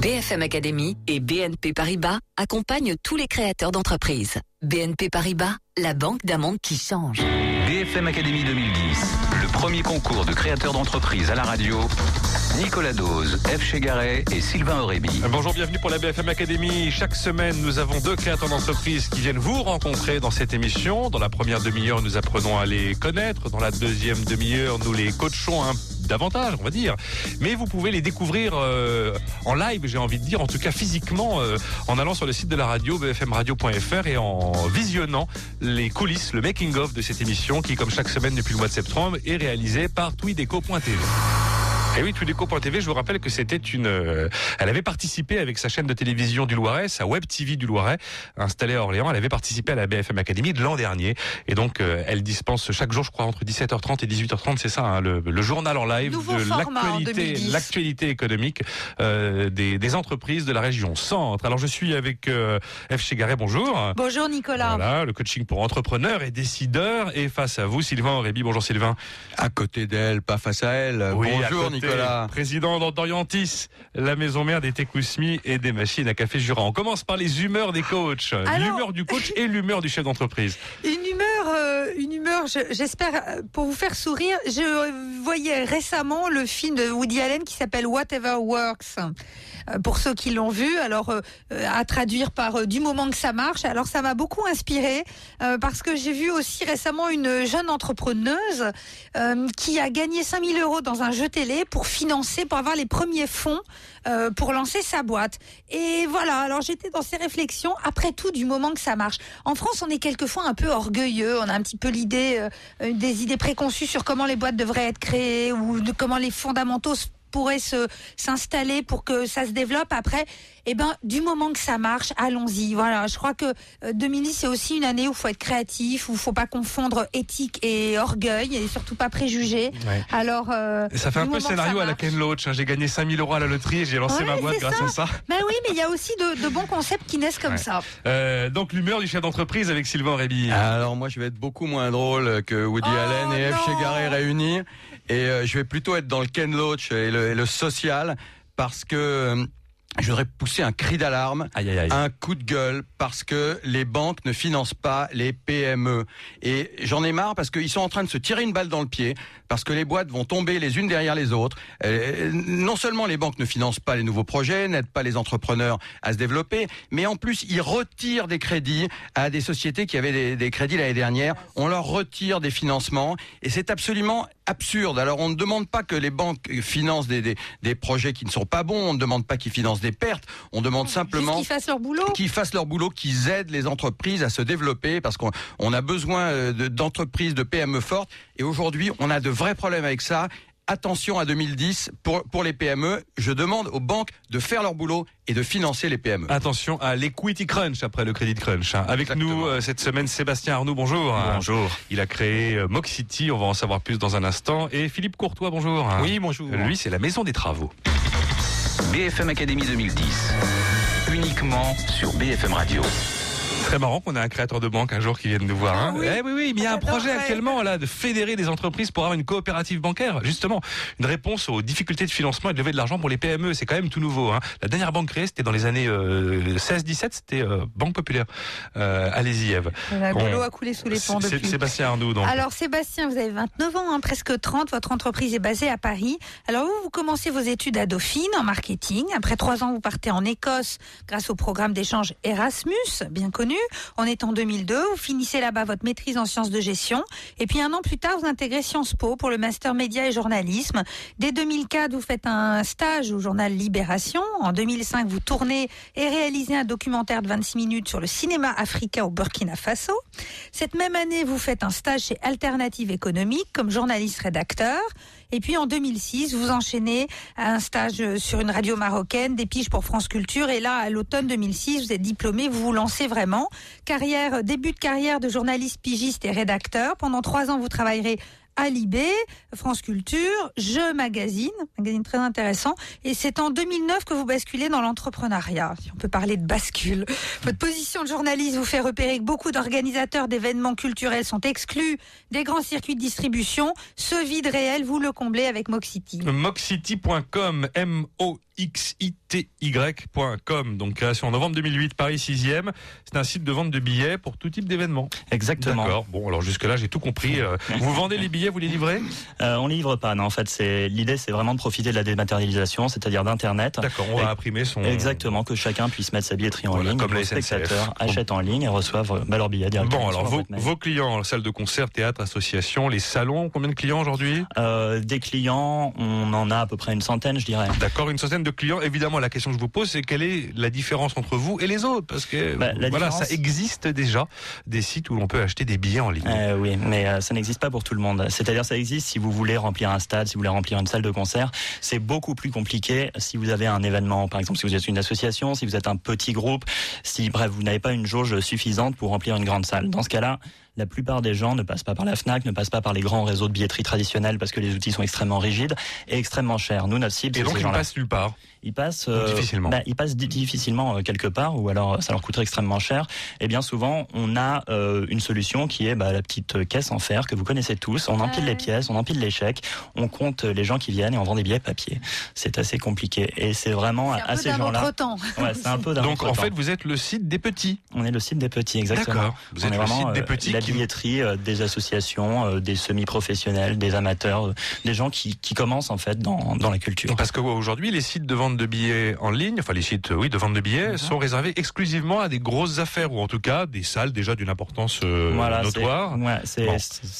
BFM Academy et BNP Paribas accompagnent tous les créateurs d'entreprises. BNP Paribas, la banque d'un qui change. BFM Academy 2010, le premier concours de créateurs d'entreprises à la radio. Nicolas Dose, F. Chegaray et Sylvain Aurébi. Bonjour, bienvenue pour la BFM Academy. Chaque semaine, nous avons deux créateurs d'entreprises qui viennent vous rencontrer dans cette émission. Dans la première demi-heure, nous apprenons à les connaître. Dans la deuxième demi-heure, nous les coachons un davantage, on va dire. Mais vous pouvez les découvrir euh, en live, j'ai envie de dire, en tout cas physiquement, euh, en allant sur le site de la radio, bfmradio.fr, et en visionnant les coulisses, le making-of de cette émission qui, comme chaque semaine depuis le mois de septembre, est réalisée par tweedeco.tv. Et oui, TV, je vous rappelle que c'était une... euh, elle avait participé avec sa chaîne de télévision du Loiret, sa web TV du Loiret, installée à Orléans. Elle avait participé à la BFM Academy de l'an dernier. Et donc, euh, elle dispense chaque jour, je crois, entre 17h30 et 18h30, c'est ça, hein, le, le journal en live Nouveau de en l'actualité 2010. l'actualité économique euh, des, des entreprises de la région Centre. Alors, je suis avec euh, F. Chegaray, bonjour. Bonjour Nicolas. Voilà, le coaching pour entrepreneurs et décideurs. Et face à vous, Sylvain Aurébi. Bonjour Sylvain. À côté d'elle, pas face à elle. Oui, à Bonjour côté, Nicolas. Président d'Orientis, la maison mère des Tekousmi et des machines à café Jura. On commence par les humeurs des coachs. L'humeur du coach et l'humeur du chef d'entreprise. Une humeur, euh, une humeur. je- J'espère euh, pour vous faire sourire. Je voyais récemment le film de Woody Allen qui s'appelle Whatever Works. Euh, Pour ceux qui l'ont vu, alors à traduire par du moment que ça marche. Alors ça m'a beaucoup inspiré parce que j'ai vu aussi récemment une jeune entrepreneuse qui a gagné 5000 euros dans un jeu télé pour financer, pour avoir les premiers fonds pour lancer sa boîte. Et voilà, alors j'étais dans ces réflexions, après tout, du moment que ça marche. En France, on est quelquefois un peu orgueilleux, on a un petit peu l'idée, euh, euh, des idées préconçues sur comment les boîtes devraient être créées ou de comment les fondamentaux pourraient se s'installer pour que ça se développe. Après, eh ben, du moment que ça marche, allons-y. Voilà, je crois que euh, 2010 c'est aussi une année où il faut être créatif, où il faut pas confondre éthique et orgueil et surtout pas préjugés. Alors, euh, Ça fait un peu scénario ça à la. Ken Loach. hein. J'ai gagné 5000 euros à la loterie et j'ai lancé Ouais, ma boîte c'est grâce à ça. Ben oui, mais il y a aussi de, de bons concepts qui naissent comme Ouais. ça. Euh, donc l'humeur du chef d'entreprise avec Sylvain Aurébi. Alors moi je vais être beaucoup moins drôle que Woody Oh, Allen et F. Chegaray réunis. Et euh, je vais plutôt être dans le Ken Loach et le, et le social parce que euh, je voudrais pousser un cri d'alarme Aïe aïe aïe. un coup de gueule parce que les banques ne financent pas les PME. Et j'en ai marre parce qu'ils sont en train de se tirer une balle dans le pied, parce que les boîtes vont tomber les unes derrière les autres. Euh, non seulement les banques ne financent pas les nouveaux projets, n'aident pas les entrepreneurs à se développer, mais en plus ils retirent des crédits à des sociétés qui avaient des, des crédits l'année dernière. On leur retire des financements et c'est absolument absurde. Alors on ne demande pas que les banques financent des, des, des projets qui ne sont pas bons, on ne demande pas qu'ils financent des pertes, on demande simplement qu'ils fassent leur boulot. qu'ils fassent leur boulot, qu'ils aident les entreprises à se développer parce qu'on on a besoin euh, de- d'entreprises, de PME fortes. Et aujourd'hui, on a de vrais problèmes avec ça. Attention à 2010 pour, pour les PME. Je demande aux banques de faire leur boulot et de financer les PME. Attention à l'equity crunch après le credit crunch. hein. Avec Exactement. nous euh, cette semaine Sébastien Arnoux, bonjour. Bonjour. Il a créé euh, Moxity, on va en savoir plus dans un instant. Et Philippe Courtois, bonjour. Oui, bonjour. Lui, c'est la maison des travaux. BFM Academy 2010, uniquement sur BFM Radio. Très marrant qu'on ait un créateur de banque un jour qui vienne nous voir. hein. Ah oui. Eh oui, oui, mais il y a un projet actuellement là de fédérer des entreprises pour avoir une coopérative bancaire. Justement, une réponse aux difficultés de financement et de lever de l'argent pour les PME. C'est quand même tout nouveau. Hein. La dernière banque créée, c'était dans les années euh, 16-17, c'était euh, Banque Populaire. Euh, Allez-y, Eve. L'eau a coulé sous les ponts C'est- depuis. Sébastien Arnoux, donc. Alors Sébastien, vous avez 29 ans, hein, presque 30. Votre entreprise est basée à Paris. Alors vous, vous commencez vos études à Dauphine en marketing. Après trois ans, vous partez en Écosse grâce au programme d'échange Erasmus, bien connu. On est en 2002. Vous finissez là-bas votre maîtrise en sciences de gestion. Et puis un an plus tard, vous intégrez Sciences Po pour le master média et journalisme. Dès 2004, vous faites un stage au journal Libération. En 2005, vous tournez et réalisez un documentaire de 26 minutes sur le cinéma africain au Burkina Faso. Cette même année, vous faites un stage chez Alternative économique comme journaliste rédacteur. Et puis en 2006, vous enchaînez un stage euh, sur une radio marocaine, des piges pour France Culture. Et là, à l'automne 2006, vous êtes diplômé, vous vous lancez vraiment. Carrière, euh, début de carrière de journaliste pigiste et rédacteur. Pendant trois ans, vous travaillerez à Libé, France Culture, Jeux Magazine, magazine très intéressant. Et c'est en 2009 que vous basculez dans l'entrepreneuriat, si on peut parler de bascule. Votre position de journaliste vous fait repérer que beaucoup d'organisateurs d'événements culturels sont exclus des grands circuits de distribution. Ce vide réel, vous le comblez avec Moxity. Moxity.com, xity.com. Donc création en novembre 2008, Paris 6e. C'est un site de vente de billets pour tout type d'événements. Exactement. D'accord. Bon, alors jusque-là, j'ai tout compris. Euh, vous vendez les billets, vous les livrez? Euh, on livre pas, non. En fait, c'est l'idée, c'est vraiment de profiter de la dématérialisation, c'est-à-dire d'Internet. D'accord, on va imprimer son... Exactement, que chacun puisse mettre sa billetterie en Voilà, ligne. comme les spectateurs achètent en ligne et reçoivent euh, bah, leur billet directement. Bon, alors vos, clients, salle de concert, théâtre, association, les salons, combien de clients aujourd'hui? Euh, des clients, on en a à peu près une centaine, je dirais. D'accord, une centaine de clients. Évidemment, la question que je vous pose, c'est quelle est la différence entre vous et les autres? Parce que Bah, voilà, différence- ça existe déjà des sites où l'on peut acheter des billets en ligne. Euh, oui, mais euh, ça n'existe pas pour tout le monde. C'est-à-dire, ça existe si vous voulez remplir un stade, si vous voulez remplir une salle de concert. C'est beaucoup plus compliqué si vous avez un événement, par exemple, si vous êtes une association, si vous êtes un petit groupe, si, bref, vous n'avez pas une jauge suffisante pour remplir une grande salle. Dans ce cas-là, la plupart des gens ne passent pas par la FNAC, ne passent pas par les grands réseaux de billetterie traditionnels parce que les outils sont extrêmement rigides et extrêmement chers. Nous, notre cible, Et c'est donc, ces ils ne passent nulle part. Ils passent Donc, difficilement. bah, ils passent difficilement euh, quelque part, ou alors euh, ça leur coûterait extrêmement cher. Et bien souvent, on a euh, une solution qui est bah, la petite euh, caisse en fer que vous connaissez tous. On empile Ouais. les pièces, on empile les chèques, on compte euh, les gens qui viennent et on vend des billets papier. C'est assez compliqué. Et c'est vraiment C'est un à peu ces d'un gens-là. Ouais, c'est un peu d'un Donc, en fait, vous êtes le site des petits. on est le site des petits, exactement. D'accord. Vous on êtes est le vraiment site des euh, petits la billetterie euh, des associations, euh, des semi-professionnels, des amateurs, euh, des gens qui, qui commencent en fait dans, dans la culture. Parce qu'aujourd'hui, les sites de vente de billets en ligne, enfin les sites, oui, de vente de billets, Mhm. sont réservés exclusivement à des grosses affaires ou en tout cas des salles déjà d'une importance euh, Voilà, notoire. c'est- Ouais, Bon.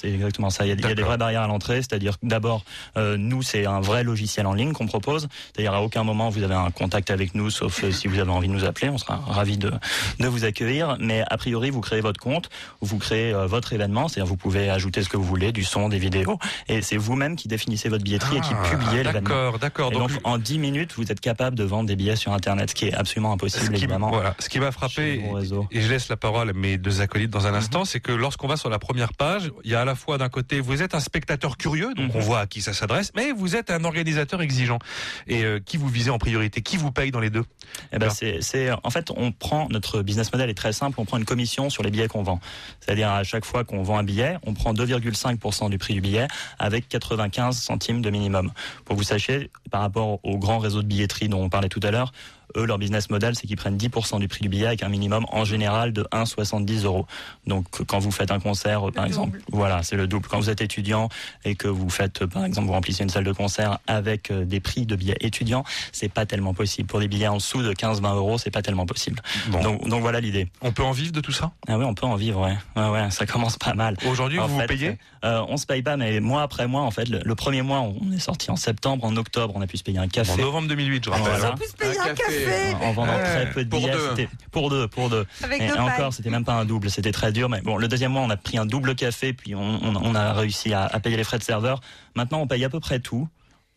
exactement ça. Il y a, il y a des vraies barrières à l'entrée, c'est-à-dire d'abord, euh, nous, c'est un vrai logiciel en ligne qu'on propose. C'est-à-dire à aucun moment vous avez un contact avec nous, sauf euh, si vous avez envie de nous appeler, on sera ravis de, de vous accueillir. Mais a priori, vous créez votre compte, vous créez euh, votre événement, c'est-à-dire vous pouvez ajouter ce que vous voulez, du son, des vidéos, et c'est vous-même qui définissez votre billetterie et qui Ah, publiez l'événement. D'accord, d'accord. Donc, donc, en 10 minutes, vous êtes capable de vendre des billets sur Internet, ce qui est absolument ce impossible, qui, évidemment. voilà, ce qui m'a frappé, et je laisse la parole à mes deux acolytes dans un Mhm. instant, c'est que lorsqu'on va sur la première page, il y a à la fois d'un côté, vous êtes un spectateur curieux, donc Mhm. on voit à qui ça s'adresse, mais vous êtes un organisateur exigeant. Et euh, qui vous visez en priorité? Qui vous paye dans les deux? Eh ben c'est, en fait, on prend notre business model est très simple. On prend une commission sur les billets qu'on vend. C'est-à-dire à chaque fois qu'on vend un billet, on prend 2,5% du prix du billet avec 95 centimes de minimum. Pour que vous sachiez, par rapport au grand réseau de dont on parlait tout à l'heure, eux, leur business model, c'est qu'ils prennent 10% du prix du billet avec un minimum en général de 1,70 euros. Donc, quand vous faites un concert, par exemple, voilà, c'est le double. Quand vous êtes étudiant et que vous faites, par exemple, vous remplissez une salle de concert avec euh, des prix de billets étudiants, c'est pas tellement possible. Pour des billets en dessous de 15-20 euros, c'est pas tellement possible. Bon. Donc, donc voilà l'idée. On peut en vivre de tout ça? Ah oui, on peut en vivre, ouais. Ouais, ouais, ça commence pas mal. Aujourd'hui, En vous vous fait, payez? euh, On se paye pas, mais mois après mois, en fait, le, le premier mois, on est sorti en septembre, en octobre, on a pu se payer un En café. novembre 2008, je rappelle. Voilà. On peut se payer Un un café. café En vendant Ouais, très peu de pour billets, deux. c'était pour deux, pour deux. avec Et, deux encore, c'était même pas un double, c'était très dur. Mais bon, le deuxième mois, on a pris un double café, puis on, on- on a réussi à, à payer les frais de serveur. Maintenant, on paye à peu près tout.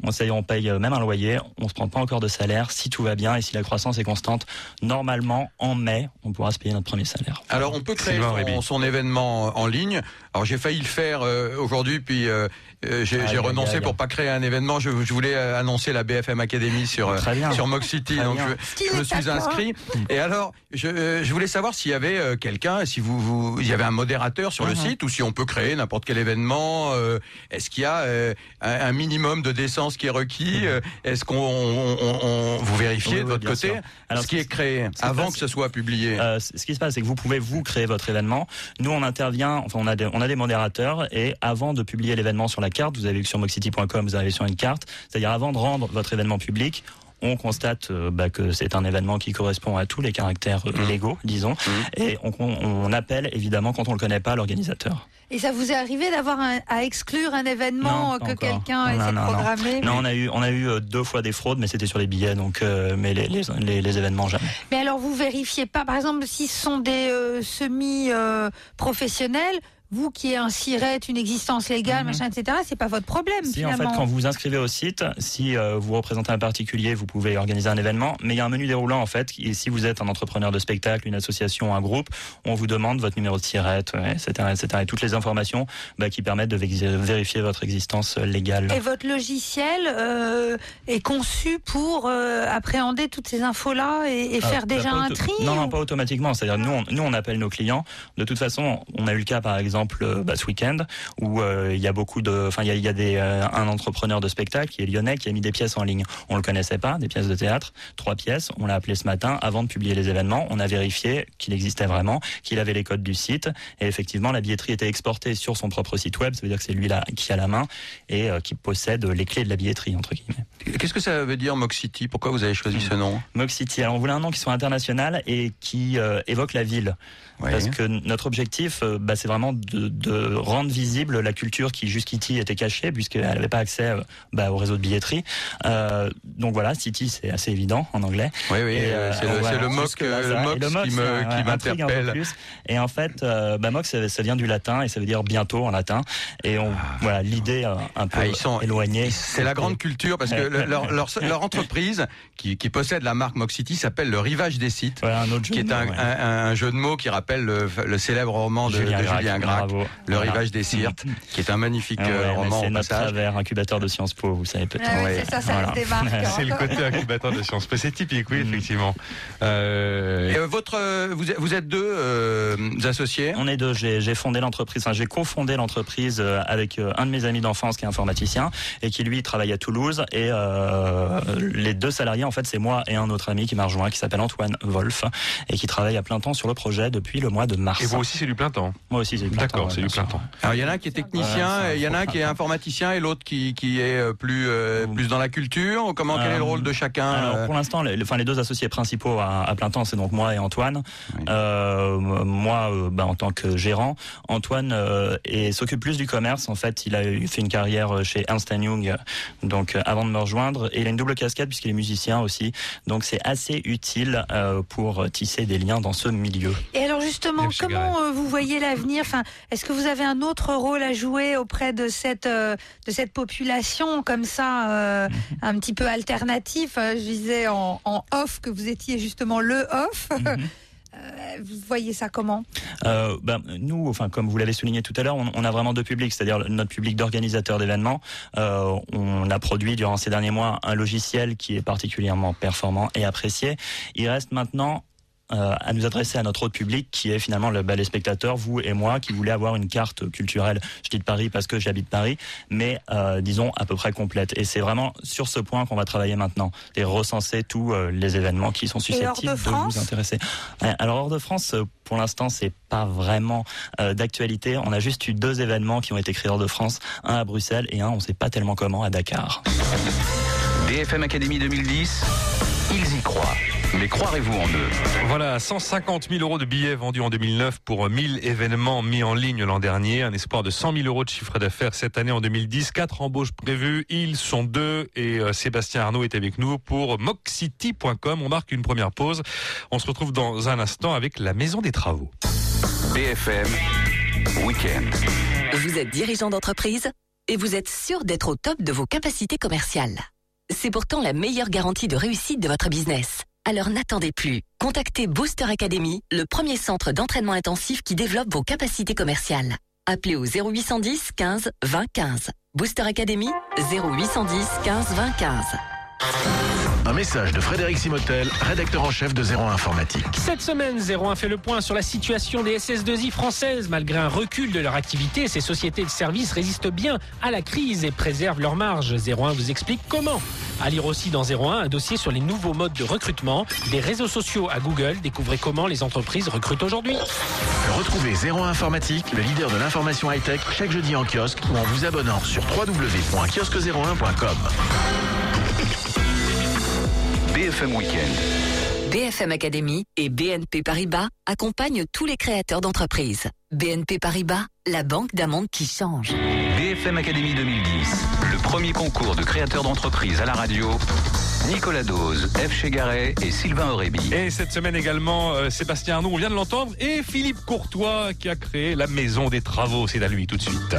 On, sait, on paye même un loyer, on se prend pas encore de salaire. Si tout va bien et si la croissance est constante, normalement, en mai, on pourra se payer notre premier salaire. Alors on peut créer son événement en ligne. Alors j'ai failli le faire euh, aujourd'hui, puis euh, euh, j'ai renoncé pour pas créer un événement. Je, je voulais annoncer la BFM Academy sur bien. sur Mox City, Très donc bien. je, je me suis inscrit. Et alors je, je voulais savoir s'il y avait euh, quelqu'un, si vous, vous il y avait un modérateur sur le Mhm. site ou si on peut créer n'importe quel événement. euh, Est-ce qu'il y a euh, un, un minimum de décence qui est requis euh, Est-ce qu'on on, on- on- vous vérifiez Oui, de votre bien côté Alors, ce qui est créé avant que ce soit publié? Euh, ce qui se passe, c'est que vous pouvez vous créer votre événement. Nous, on intervient. Enfin, on a des, on a des modérateurs et avant de publier l'événement sur la carte, vous avez vu que sur moxcity.com, vous avez sur une carte. C'est-à-dire avant de rendre votre événement public. On constate euh, bah, que c'est un événement qui correspond à tous les caractères euh, Mmh. légaux, disons, et on, appelle évidemment quand on le connaît pas l'organisateur. Et ça vous est arrivé d'avoir à exclure un événement Non, que quelqu'un Non, essaie de non, on a eu, on a eu euh, deux fois des fraudes, mais c'était sur les billets, donc, euh, mais les, les, les, les événements jamais. Mais alors vous vérifiez pas, par exemple, si ce sont des euh, semi-professionnels, vous qui un SIRET, une existence légale, Mhm. machin, etc., c'est pas votre problème Si en fait quand vous vous inscrivez au site, si euh, vous représentez un particulier, vous pouvez organiser un événement, mais il y a un menu déroulant en fait. Et si vous êtes un entrepreneur de spectacle, une association, un groupe, on vous demande votre numéro de ouais, etc., etc. Et toutes les informations bah, qui permettent de vé- vérifier votre existence euh, légale. Et votre logiciel euh, est conçu pour euh, appréhender toutes ces infos-là et, et Ah, faire bah, déjà un tri Non, non, pas automatiquement. C'est-à-dire nous, on, nous, on appelle nos clients. De toute façon, on a eu le cas par exemple exemple euh, bah, ce week-end où euh, il y a beaucoup de, enfin il y a, il y a des, euh, un entrepreneur de spectacle qui est lyonnais qui a mis des pièces en ligne. On le connaissait pas, des pièces de théâtre, trois pièces. On l'a appelé ce matin avant de publier les événements. On a vérifié qu'il existait vraiment, qu'il avait les codes du site et effectivement la billetterie était exportée sur son propre site web. Ça veut dire que c'est lui là qui a la main et qui possède les clés de la billetterie entre guillemets. Qu'est-ce que ça veut dire Mox City? Pourquoi vous avez choisi ce nom? Mox City. Alors on voulait un nom qui soit international et qui évoque la ville. Parce que notre objectif, euh, bah, c'est vraiment de, de, rendre visible la culture qui jusqu'ici était cachée, puisqu'elle n'avait pas accès euh, bah, au réseau de billetterie. Euh, donc voilà, City, c'est assez évident en anglais. Oui, oui, Et, euh, c'est le, voilà, le mock, euh, le mock le mock, qui m'interpelle. Et en fait, euh, bah, mock, ça, ça vient du latin et ça veut dire bientôt en latin. Et on, voilà, l'idée euh, un peu Ah, ils sont- éloignée. C'est la grande culture parce que le- leur, leur, leur entreprise qui, qui possède la marque Mox City s'appelle le Rivage des sites. Voilà, un autre qui est de un, mots, ouais. un- un jeu de mots qui rappelle le, le célèbre roman de de Julien Julien, Gracq, Bravo. Le Voilà. Rivage des Sirtes, qui est un magnifique Ah ouais, euh, roman c'est au notre travers, incubateur de Sciences Po, vous savez peut-être. Ah oui, Ouais. c'est ça, ça Voilà. se démarque. C'est le côté incubateur de sciences. C'est typique, oui, Mm. effectivement. Euh, Et, euh, votre, euh, vous, êtes, deux euh, associés? On est deux. J'ai j'ai fondé l'entreprise, enfin, j'ai cofondé l'entreprise euh, avec un de mes amis d'enfance qui est informaticien et qui lui travaille à Toulouse. Et euh, les deux salariés, en fait, c'est moi et un autre ami qui m'a rejoint, qui s'appelle Antoine Wolf et qui travaille à plein temps sur le projet depuis le mois de mars. et vous aussi, c'est du plein temps? Moi aussi, c'est du plein temps, D'accord, ouais, c'est du plein temps. Alors il y en a un qui est technicien, il y en a un qui est informaticien et l'autre qui, qui est euh, plus euh, plus dans la culture. Comment quel est le rôle de chacun Alors euh, pour l'instant, les, enfin, les deux associés principaux à, à plein temps, c'est donc moi et Antoine. Oui. Euh, moi, euh, bah, en tant que gérant, Antoine euh, s'occupe plus du commerce. En fait, il a eu- fait une carrière chez Ernst Young, donc euh, avant de me rejoindre, et il a une double casquette puisqu'il est musicien aussi. Donc c'est assez utile euh, pour tisser des liens dans ce milieu. Et alors justement, comment euh, vous voyez l'avenir? Enfin, est-ce que vous avez un autre rôle à jouer auprès de cette euh, de cette population comme ça, euh, un petit peu alternatif Euh, Je disais en, en off que vous étiez justement le off. Euh, vous voyez ça comment? Euh, ben, nous, enfin, comme vous l'avez souligné tout à l'heure, on, on a vraiment deux publics, c'est-à-dire notre public d'organisateurs d'événements. Euh, on a produit durant ces derniers mois un logiciel qui est particulièrement performant et apprécié. Il reste maintenant euh, à nous adresser à notre autre public qui est finalement le, bah, les spectateurs, vous et moi, qui voulez avoir une carte culturelle. Je dis de Paris parce que j'habite Paris, mais euh, disons à peu près complète. Et c'est vraiment sur ce point qu'on va travailler maintenant, et recenser tous euh, les événements qui sont de susceptibles de vous intéresser. Alors hors de France, pour l'instant, c'est pas vraiment euh, d'actualité. On a juste eu deux événements qui ont été créés hors de France, un à Bruxelles et un, on sait pas tellement comment, à Dakar. BFM Academy 2010, ils y croient. Mais croirez-vous en eux Voilà, 150 000 euros de billets vendus en 2009 pour 1000 événements mis en ligne l'an dernier. Un espoir de 100 000 euros de chiffre d'affaires cette année en 2010. Quatre embauches prévues. Ils sont deux et euh, Sébastien Arnaud est avec nous pour moxcity.com. On marque une première pause. On se retrouve dans un instant avec la Maison des Travaux. BFM Weekend. Vous êtes dirigeant d'entreprise et vous êtes sûr d'être au top de vos capacités commerciales. C'est pourtant la meilleure garantie de réussite de votre business. Alors n'attendez plus. Contactez Booster Academy, le premier centre d'entraînement intensif qui développe vos capacités commerciales. Appelez au 0810 15 20 15. Booster Academy 0810 15 20 15. Un message de Frédéric Simotel, rédacteur en chef de 01 Informatique. Cette semaine, 01 fait le point sur la situation des SS2I françaises. Malgré un recul de leur activité, ces sociétés de services résistent bien à la crise et préservent leurs marges. 01 vous explique comment. À lire aussi dans 01 un dossier sur les nouveaux modes de recrutement, des réseaux sociaux à Google. Découvrez comment les entreprises recrutent aujourd'hui. Retrouvez 01 Informatique, le leader de l'information high-tech, chaque jeudi en kiosque ou en vous abonnant sur www.kiosque01.com. BFM Weekend. BFM Academy et BNP Paribas accompagnent tous les créateurs d'entreprises. BNP Paribas, la banque d'un monde qui change. BFM Academy 2010, le premier concours de créateurs d'entreprise à la radio. Nicolas Dose, F. Chegaray et Sylvain Aurébi. Et cette semaine également, euh, Sébastien Arnaud, on vient de l'entendre, et Philippe Courtois qui a créé la Maison des Travaux. C'est à lui tout de suite.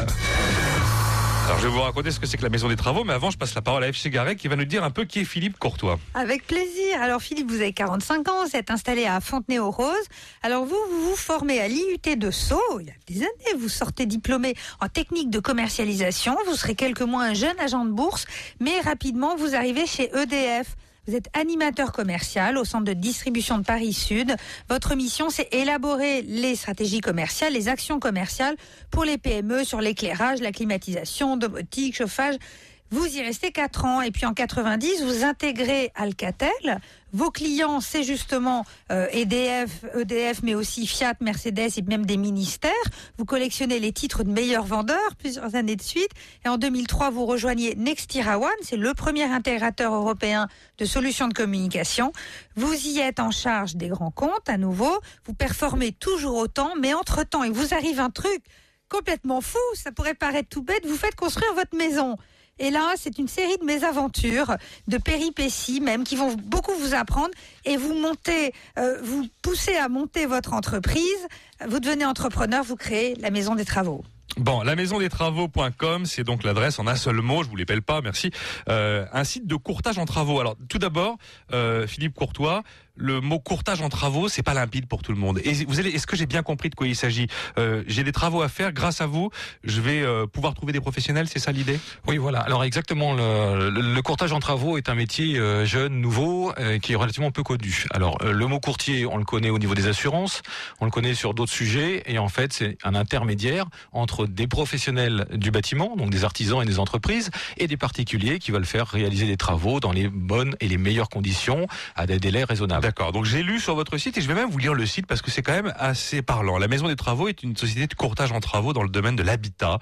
Alors je vais vous raconter ce que c'est que la Maison des Travaux, mais avant je passe la parole à F. Chegaray qui va nous dire un peu qui est Philippe Courtois. Avec plaisir. Alors Philippe, vous avez 45 ans, vous êtes installé à Fontenay-aux-Roses. Alors vous, vous vous formez à l'IUT de Sceaux. Il y a des années, vous sortez diplômé en technique de commercialisation. Vous serez quelques mois un jeune agent de bourse, mais rapidement vous arrivez chez EDF. Vous êtes animateur commercial au centre de distribution de Paris Sud. Votre mission, c'est élaborer les stratégies commerciales, les actions commerciales pour les PME sur l'éclairage, la climatisation, domotique, chauffage. Vous y restez 4 ans et puis en 90, vous intégrez Alcatel. Vos clients, c'est justement euh, EDF, EDF, mais aussi Fiat, Mercedes et même des ministères. Vous collectionnez les titres de meilleurs vendeurs plusieurs années de suite. Et en 2003, vous rejoignez Nextira One, c'est le premier intégrateur européen de solutions de communication. Vous y êtes en charge des grands comptes à nouveau. Vous performez toujours autant, mais entre-temps, il vous arrive un truc complètement fou. Ça pourrait paraître tout bête. Vous faites construire votre maison. Et là, c'est une série de mésaventures, de péripéties même, qui vont beaucoup vous apprendre et vous montez, euh, vous poussez à monter votre entreprise. Vous devenez entrepreneur, vous créez la maison des travaux. Bon, la maison des travaux.com, c'est donc l'adresse en un seul mot, je vous l'appelle pas, merci. Euh, un site de courtage en travaux. Alors, tout d'abord, euh, Philippe Courtois, le mot courtage en travaux, c'est pas limpide pour tout le monde. Et vous allez, est-ce que j'ai bien compris de quoi il s'agit? Euh, J'ai des travaux à faire, grâce à vous, je vais euh, pouvoir trouver des professionnels, c'est ça l'idée? Oui, voilà. Alors exactement, le, le, courtage en travaux est un métier euh, jeune, nouveau, euh, qui est relativement peu connu. Alors euh, le mot courtier, on le connaît au niveau des assurances, on le connaît sur d'autres sujets, et en fait c'est un intermédiaire entre des professionnels du bâtiment, donc des artisans et des entreprises, et des particuliers qui veulent faire réaliser des travaux dans les bonnes et les meilleures conditions, à des délais raisonnables. D'accord. Donc j'ai lu sur votre site et je vais même vous lire le site parce que c'est quand même assez parlant. La Maison des Travaux est une société de courtage en travaux dans le domaine de l'habitat.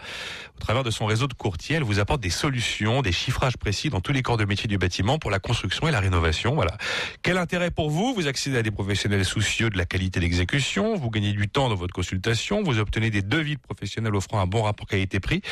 Au travers de son réseau de courtiers, elle vous apporte des solutions, des chiffrages précis dans tous les corps de métier du bâtiment pour la construction et la rénovation. Voilà. Quel intérêt pour vous? Vous accédez à des professionnels soucieux de la qualité d'exécution, vous gagnez du temps dans votre consultation, vous obtenez des devis de professionnels offrant un bon rapport qualité-prix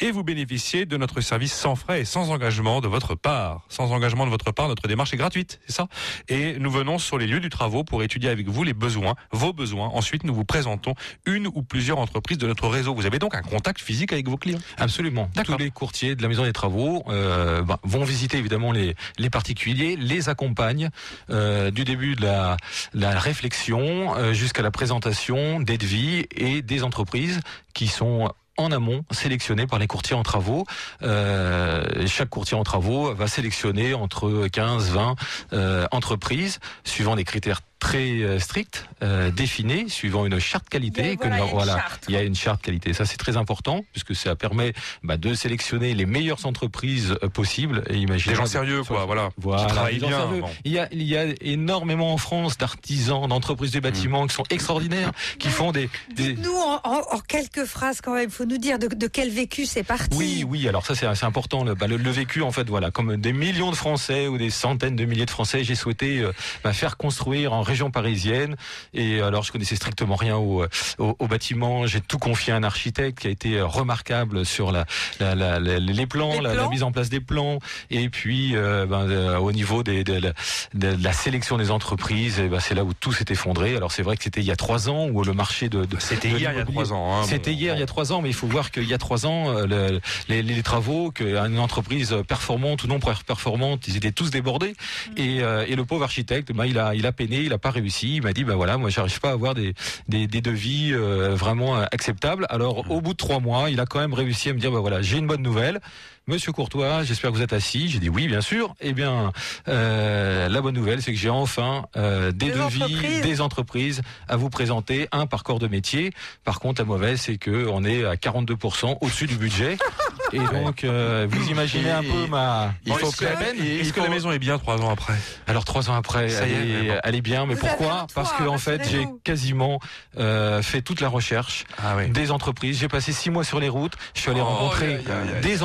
et vous bénéficiez de notre service sans frais et sans engagement de votre part. Sans engagement de votre part, notre démarche est gratuite, c'est ça? Et nous venons sur les lieux du travaux pour étudier avec vous les besoins, vos besoins. Ensuite, nous vous présentons une ou plusieurs entreprises de notre réseau. Vous avez donc un contact physique avec vos clients Absolument. Tous les courtiers de la Maison des Travaux euh, bah, vont visiter évidemment les, les particuliers, les accompagnent euh, du début de la, la réflexion euh, jusqu'à la présentation des devis et des entreprises qui sont en amont sélectionné par les courtiers en travaux. Euh, chaque courtier en travaux va sélectionner entre 15, 20 euh, entreprises suivant des critères très euh, strict, euh, défini, suivant une charte qualité. voilà, il y a une voilà, charte, il y a une charte qualité. Ça, c'est très important puisque ça permet bah, de sélectionner les meilleures entreprises euh, possibles. Et imaginez Des gens sérieux, quoi, voilà. Voilà, Qui travaillent des gens bien. bon. Il y a, il y a énormément en France d'artisans, d'entreprises de bâtiments qui sont extraordinaires, qui font des, des, Nous, en, en- en quelques phrases quand même, il faut nous dire de, de quel vécu c'est parti. Oui, oui. Alors ça, c'est c'est important. Le, bah, le, le vécu, en fait, voilà, comme des millions de Français ou des centaines de milliers de Français, j'ai souhaité euh, bah, faire construire en région parisienne. Et alors, je connaissais strictement rien au, au, au bâtiment. J'ai tout confié à un architecte qui a été euh, remarquable sur la, la, la- la- les plans, Les la, mise en place des plans, et puis euh, ben, euh, au niveau des, de, la- de la sélection des entreprises, et ben, c'est là où tout s'est effondré. Alors c'est vrai que c'était il y a trois ans où le marché de, de C'était de hier, il y a trois ans. hein. c'était Bon. hier, il y a trois ans, mais il faut voir qu'il y a trois ans, euh, le- les, les travaux, qu'une entreprise performante ou non performante, ils étaient tous débordés. Et, euh, et le pauvre architecte, bah, il a, il a peiné, il a réussi. Il m'a dit, bah voilà, moi, j'arrive pas à avoir des, des, des devis euh, vraiment euh, acceptables. Alors, au bout de trois mois, il a quand même réussi à me dire, bah voilà, j'ai une bonne nouvelle. Monsieur Courtois, j'espère que vous êtes assis. J'ai dit oui, bien sûr. Eh bien, euh, la bonne nouvelle, c'est que j'ai enfin euh, des, Des devis, entreprises. des entreprises à vous présenter, un par corps de métier. Par contre, la mauvaise, c'est que on est à 42% au-dessus du budget. Et donc, euh, vous imaginez un peu ma. Il faut Est-ce que la peine. Est-ce que la maison est bien trois ans après? Alors trois ans après, Ça y elle, est, est, mais bon. elle est bien, mais Vous pourquoi Parce que en fait, j'ai quasiment euh, fait toute la recherche Ah oui. des entreprises. J'ai passé six mois sur les routes. Je suis allé Oh, rencontrer des aïe,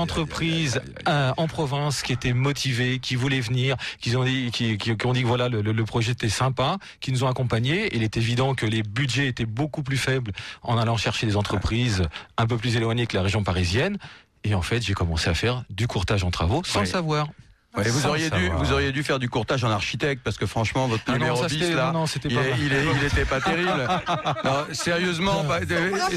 entreprises euh, en province qui étaient motivées, qui voulaient venir, qui ont dit, qui, qui- qui ont dit que voilà le, le- le projet était sympa, qui nous ont accompagnés. Il est évident que les budgets étaient beaucoup plus faibles en allant chercher des entreprises un peu plus éloignées que la région parisienne. Et en fait, j'ai commencé à faire du courtage en travaux sans Ouais. le savoir. Ouais, vous auriez dû, savoir. vous auriez dû faire du courtage en architecte parce que franchement, votre Ah numéro ça, 10 c'était- là. non, non, c'était Il, pas est- mal. il, est- il était pas terrible. Non, sérieusement, pas-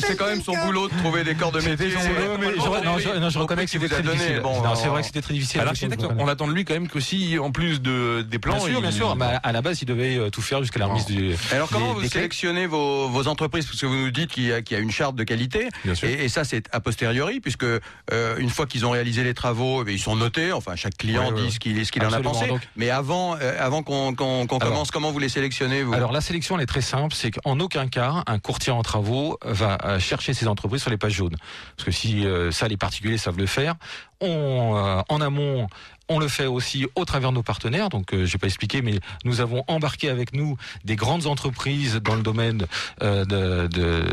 c'est quand même son boulot de trouver des corps de métier. Je, non, je, non, je reconnais que c'était très donné. difficile. Bon, c'est vrai que c'était très difficile. L'architecte, on attend de lui quand même que si, en plus de, des plans, Bien sûr, il- bien sûr. À la base, il devait euh, tout faire jusqu'à la remise du. Alors comment vous sélectionnez vos, entreprises? Parce que vous nous dites qu'il y, a- une charte de qualité. Bien sûr. Et, ça, c'est a posteriori, puisque euh, une fois qu'ils ont réalisé les travaux, eh ils sont notés. Enfin, chaque client dit ce qu'il en a pensé. Donc- Mais avant, euh, avant qu'on commence, comment vous les sélectionnez vous? Alors la sélection elle est très simple, c'est qu'en aucun cas un courtier en travaux va euh, chercher ces entreprises sur les pages jaunes. Parce que si euh, ça les particuliers savent le faire, on euh, en amont on le fait aussi au travers de nos partenaires. Donc, euh, je vais pas expliquer, mais nous avons embarqué avec nous des grandes entreprises dans le domaine euh, de, de,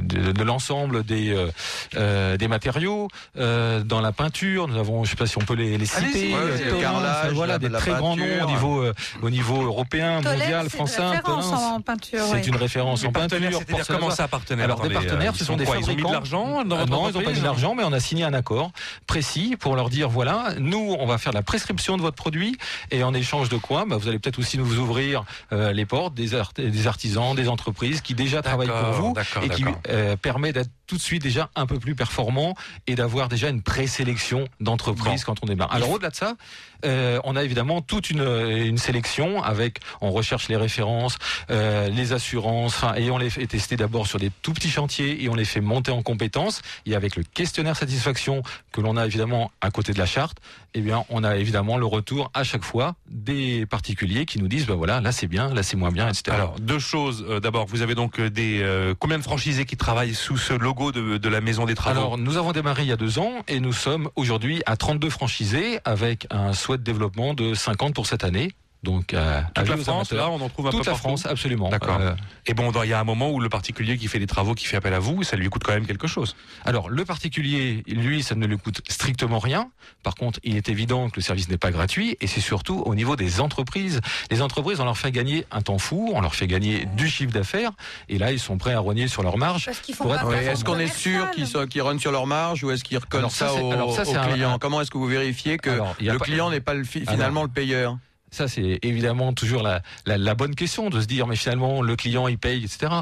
de, de l'ensemble des euh, euh, des matériaux, euh, dans la peinture. Nous avons, je sais pas si on peut les, les citer, ouais, euh, le Thomas, carrelage, enfin, voilà, la- des la très grands peinture. noms au niveau euh, au niveau européen, Tolède, mondial, c'est français. une référence Tolens. en peinture. C'est une référence en peinture. comment ça, partenaire Alors, des partenaires, ce sont des quoi, Ils ont mis de fabricants. l'argent non, ils n'ont pas mis de l'argent, mais on a signé un accord précis pour leur dire voilà, nous, on va faire la prescription de votre produit. Et en échange de quoi bah, Vous allez peut-être aussi nous ouvrir euh, les portes des, art- des artisans, des entreprises qui déjà travaillent pour vous et qui euh, permet d'être tout de suite déjà un peu plus performant et d'avoir déjà une présélection d'entreprises quand on démarre. Alors au-delà de ça, euh, on a évidemment toute une, une sélection avec, on recherche les références, euh, les assurances, et on les fait tester d'abord sur des tout petits chantiers et on les fait monter en compétences. Et avec le questionnaire satisfaction que l'on a évidemment à côté de la charte, eh bien, on a évidemment le retour à chaque fois des particuliers qui nous disent, bah voilà, là c'est bien, là c'est moins bien, etc. Alors, deux choses. Euh, D'abord, vous avez donc euh, des euh, combien de franchisés qui travaillent sous ce logo de, de la Maison des Travaux Alors, nous avons démarré il y a deux ans et nous sommes aujourd'hui à 32 franchisés avec un souhait de développement de 50 pour cette année. Donc, euh, Toute la France, là, on en trouve un Toute peu la partout France, absolument. D'accord. Euh, Et bon, il y a un moment où le particulier qui fait les travaux, qui fait appel à vous, ça lui coûte quand même quelque chose. alors, le particulier, lui, ça ne lui coûte strictement rien. Par contre, il est évident que le service n'est pas gratuit et c'est surtout au niveau des entreprises. Les entreprises, on leur fait gagner un temps fou, on leur fait gagner du chiffre d'affaires et là, ils sont prêts à rogner sur leur marge. Être- Est-ce qu'on est sûr qu'ils sont- qu'ils runnent sur leur marge ou est-ce qu'ils recollent Alors ça, ça, c'est- au, alors ça, au c'est un- client un- Comment est-ce que vous vérifiez que Alors, le pas- client n'est pas le fi- Alors- finalement le payeur Ça, c'est évidemment toujours la, la, bonne question de se dire, mais finalement, le client, il paye, etc.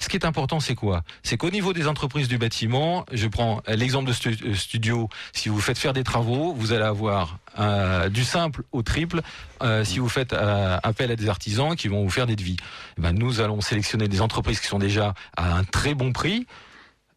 Ce qui est important, c'est quoi? C'est qu'au niveau des entreprises du bâtiment, je prends l'exemple de euh, studio, si vous faites faire des travaux, vous allez avoir euh, du simple au triple euh, si vous faites euh, appel à des artisans qui vont vous faire des devis. Eh ben, nous allons sélectionner des entreprises qui sont déjà à un très bon prix.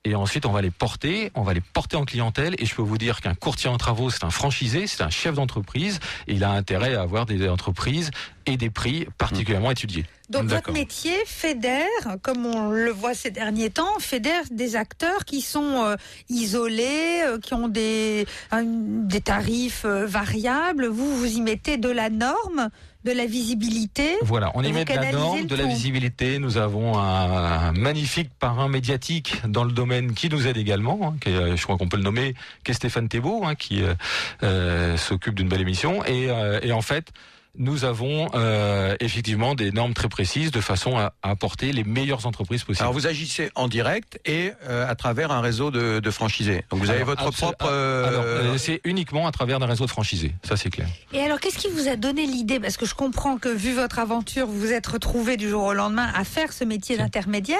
Et ensuite, on va les porter, on va les porter en clientèle. Et je peux vous dire qu'un courtier en travaux, c'est un franchisé, c'est un chef d'entreprise. Et il a intérêt à avoir des entreprises et des prix particulièrement étudiés. Donc votre métier fédère, comme on le voit ces derniers temps, fédère des acteurs qui sont euh, isolés, euh, qui ont des, des tarifs euh, variables. Vous, vous y mettez de la norme, de la visibilité. Voilà, on y met de la norme, de la visibilité. Nous avons un, un magnifique parrain médiatique dans le domaine qui nous aide également. hein, qui est, euh, je crois qu'on peut le nommer, qui est Stéphane Thébault, hein, qui euh, euh, s'occupe d'une belle émission. Et, euh, et en fait, nous avons euh, effectivement des normes très précises de façon à, à apporter les meilleures entreprises possibles. Alors vous agissez en direct et euh, à travers un réseau de, de franchisés. Donc vous avez Alors, votre propre. euh, Alors, euh, c'est uniquement à travers d'un réseau de franchisés, ça c'est clair. Et alors, qu'est-ce qui vous a donné l'idée? Parce que je comprends que, vu votre aventure, vous vous êtes retrouvé du jour au lendemain à faire ce métier d'intermédiaire.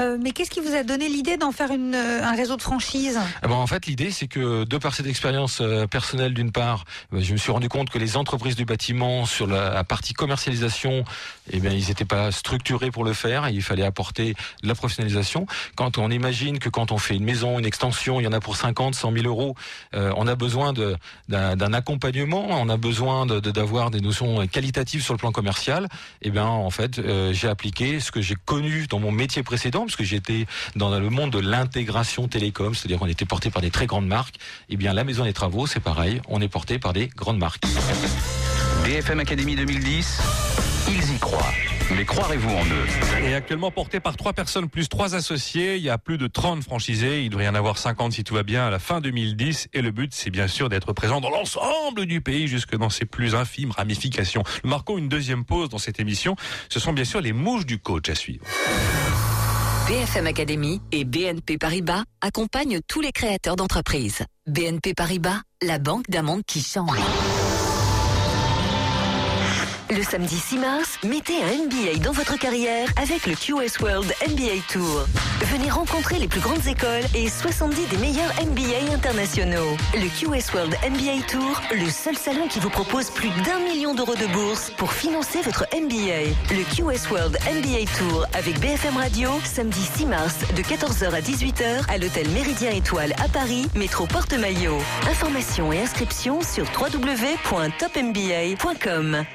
Euh, mais qu'est-ce qui vous a donné l'idée d'en faire une, euh, un réseau de franchise Eh ben, en fait, l'idée, c'est que de par cette expérience euh, personnelle, d'une part, euh, je me suis rendu compte que les entreprises du bâtiment, sur la, partie commercialisation, eh bien, ils n'étaient pas structurés pour le faire. Il fallait apporter de la professionnalisation. Quand on imagine que quand on fait une maison, une extension, il y en a pour 50, 100 000 euros, euh, on a besoin d'un accompagnement, on a besoin d'avoir des notions qualitatives sur le plan commercial. Eh bien, en fait, euh, j'ai appliqué ce que j'ai connu dans mon métier précédent, parce que j'étais dans le monde de l'intégration télécom, c'est-à-dire qu'on était porté par des très grandes marques. Eh bien, la Maison des Travaux, c'est pareil, on est porté par des grandes marques. BFM Academy 2010, ils y croient. Mais croirez-vous en eux? Et actuellement porté par trois personnes plus trois associés, il y a plus de 30 franchisés, il devrait y en avoir 50 si tout va bien à la fin 2010 et le but c'est bien sûr d'être présent dans l'ensemble du pays jusque dans ses plus infimes ramifications. Nous marquons une deuxième pause dans cette émission, ce sont bien sûr les mouches du coach à suivre. BFM Academy et BNP Paribas accompagnent tous les créateurs d'entreprises. BNP Paribas, la banque d'un monde qui change. Le samedi 6 mars, mettez un NBA dans votre carrière avec le QS World NBA Tour. Venez rencontrer les plus grandes écoles et 70 des meilleurs NBA internationaux. Le QS World NBA Tour, le seul salon qui vous propose plus d'un million d'euros de bourse pour financer votre NBA. Le QS World NBA Tour avec BFM Radio, samedi 6 mars de 14h à 18h à l'hôtel Méridien Étoile à Paris, métro Porte-Maillot. Informations et inscriptions sur www.topmba.com.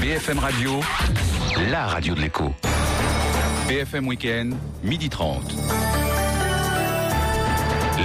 BFM Radio, la radio de l'écho. BFM Weekend, midi 30.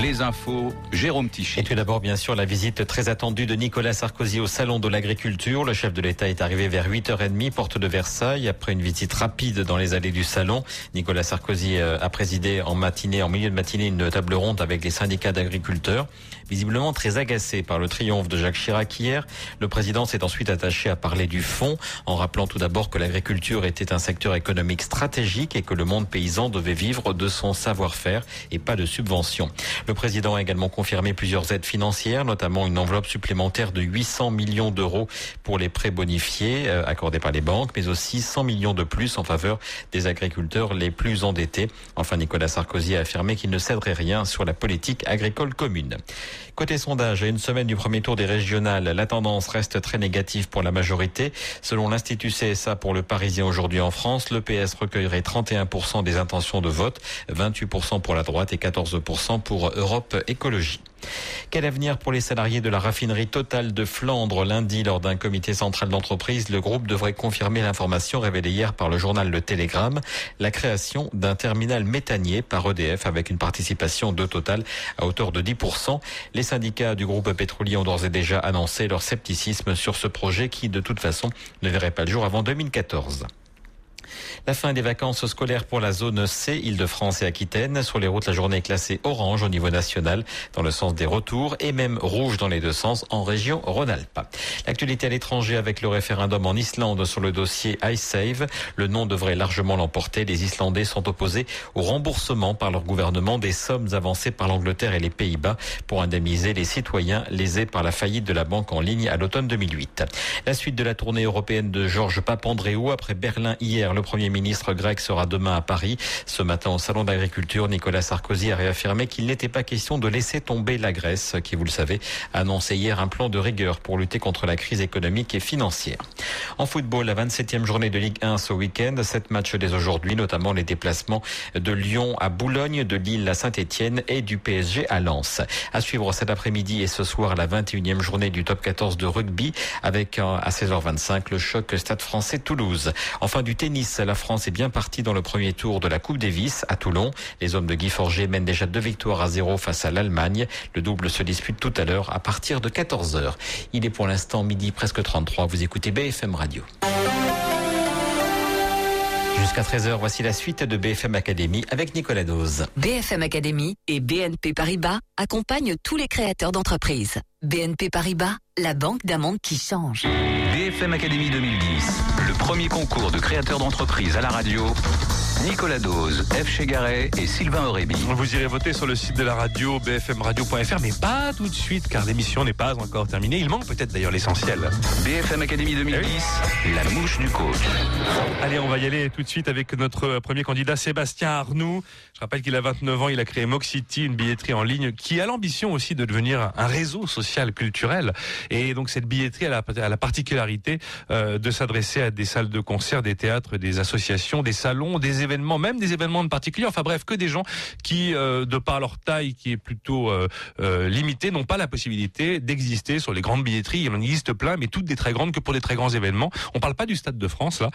Les infos, Jérôme Tichy. Et tout d'abord, bien sûr, la visite très attendue de Nicolas Sarkozy au Salon de l'Agriculture. Le chef de l'État est arrivé vers 8h30, porte de Versailles, après une visite rapide dans les allées du Salon. Nicolas Sarkozy euh, a présidé en matinée, en milieu de matinée, une table ronde avec les syndicats d'agriculteurs. Visiblement très agacé par le triomphe de Jacques Chirac hier, le président s'est ensuite attaché à parler du fond, en rappelant tout d'abord que l'agriculture était un secteur économique stratégique et que le monde paysan devait vivre de son savoir-faire et pas de subventions. Le président a également confirmé plusieurs aides financières, notamment une enveloppe supplémentaire de 800 millions d'euros pour les prêts bonifiés euh, accordés par les banques, mais aussi 100 millions de plus en faveur des agriculteurs les plus endettés. Enfin, Nicolas Sarkozy a affirmé qu'il ne céderait rien sur la politique agricole commune. Côté sondage, à une semaine du premier tour des régionales, la tendance reste très négative pour la majorité. Selon l'Institut CSA pour le Parisien aujourd'hui en France, le PS recueillerait 31% des intentions de vote, 28% pour la droite et 14% pour Europe Écologie. Quel avenir pour les salariés de la raffinerie totale de Flandre Lundi, lors d'un comité central d'entreprise, le groupe devrait confirmer l'information révélée hier par le journal Le Télégramme, la création d'un terminal méthanier par EDF avec une participation de Total à hauteur de 10%. Les syndicats du groupe pétrolier ont d'ores et déjà annoncé leur scepticisme sur ce projet qui, de toute façon, ne verrait pas le jour avant 2014. La fin des vacances scolaires pour la zone C, Île-de-France et Aquitaine. Sur les routes, la journée est classée orange au niveau national dans le sens des retours et même rouge dans les deux sens en région Rhône-Alpes. L'actualité à l'étranger avec le référendum en Islande sur le dossier iSave. Le nom devrait largement l'emporter. Les Islandais sont opposés au remboursement par leur gouvernement des sommes avancées par l'Angleterre et les Pays-Bas pour indemniser les citoyens lésés par la faillite de la banque en ligne à l'automne 2008. La suite de la tournée européenne de Georges Papandréou après Berlin hier. Premier ministre grec sera demain à Paris. Ce matin au Salon d'agriculture, Nicolas Sarkozy a réaffirmé qu'il n'était pas question de laisser tomber la Grèce, qui, vous le savez, a annoncé hier un plan de rigueur pour lutter contre la crise économique et financière. En football, la 27e journée de Ligue 1 ce week-end, sept matchs dès aujourd'hui, notamment les déplacements de Lyon à Boulogne, de Lille à Saint-Etienne et du PSG à Lens. À suivre cet après-midi et ce soir la 21e journée du top 14 de rugby avec à 16h25 le choc Stade français Toulouse. Enfin du tennis la France est bien partie dans le premier tour de la Coupe Davis à Toulon. Les hommes de Guy Forger mènent déjà deux victoires à zéro face à l'Allemagne. Le double se dispute tout à l'heure à partir de 14h. Il est pour l'instant midi presque 33. Vous écoutez BFM Radio. Jusqu'à 13h, voici la suite de BFM Academy avec Nicolas Dose. BFM Academy et BNP Paribas accompagnent tous les créateurs d'entreprises. BNP Paribas, la banque d'un monde qui change. BFM Academy 2010, le premier concours de créateurs d'entreprise à la radio. Nicolas Dose, F. Chegaray et Sylvain Aurébi. Vous irez voter sur le site de la radio bfmradio.fr, mais pas tout de suite car l'émission n'est pas encore terminée. Il manque peut-être d'ailleurs l'essentiel. BFM Academy 2010, la mouche du coach. Allez, on va y aller tout de suite avec notre premier candidat, Sébastien Arnoux. Je rappelle qu'il a 29 ans, il a créé Moxity, une billetterie en ligne qui a l'ambition aussi de devenir un réseau social culturel. Et donc cette billetterie a la, la particularité euh, de s'adresser à des salles de concert, des théâtres, des associations, des salons, des événements, même des événements de particuliers. Enfin bref, que des gens qui, euh, de par leur taille qui est plutôt euh, euh, limitée, n'ont pas la possibilité d'exister sur les grandes billetteries. Il en existe plein, mais toutes des très grandes que pour des très grands événements. On parle pas du Stade de France là.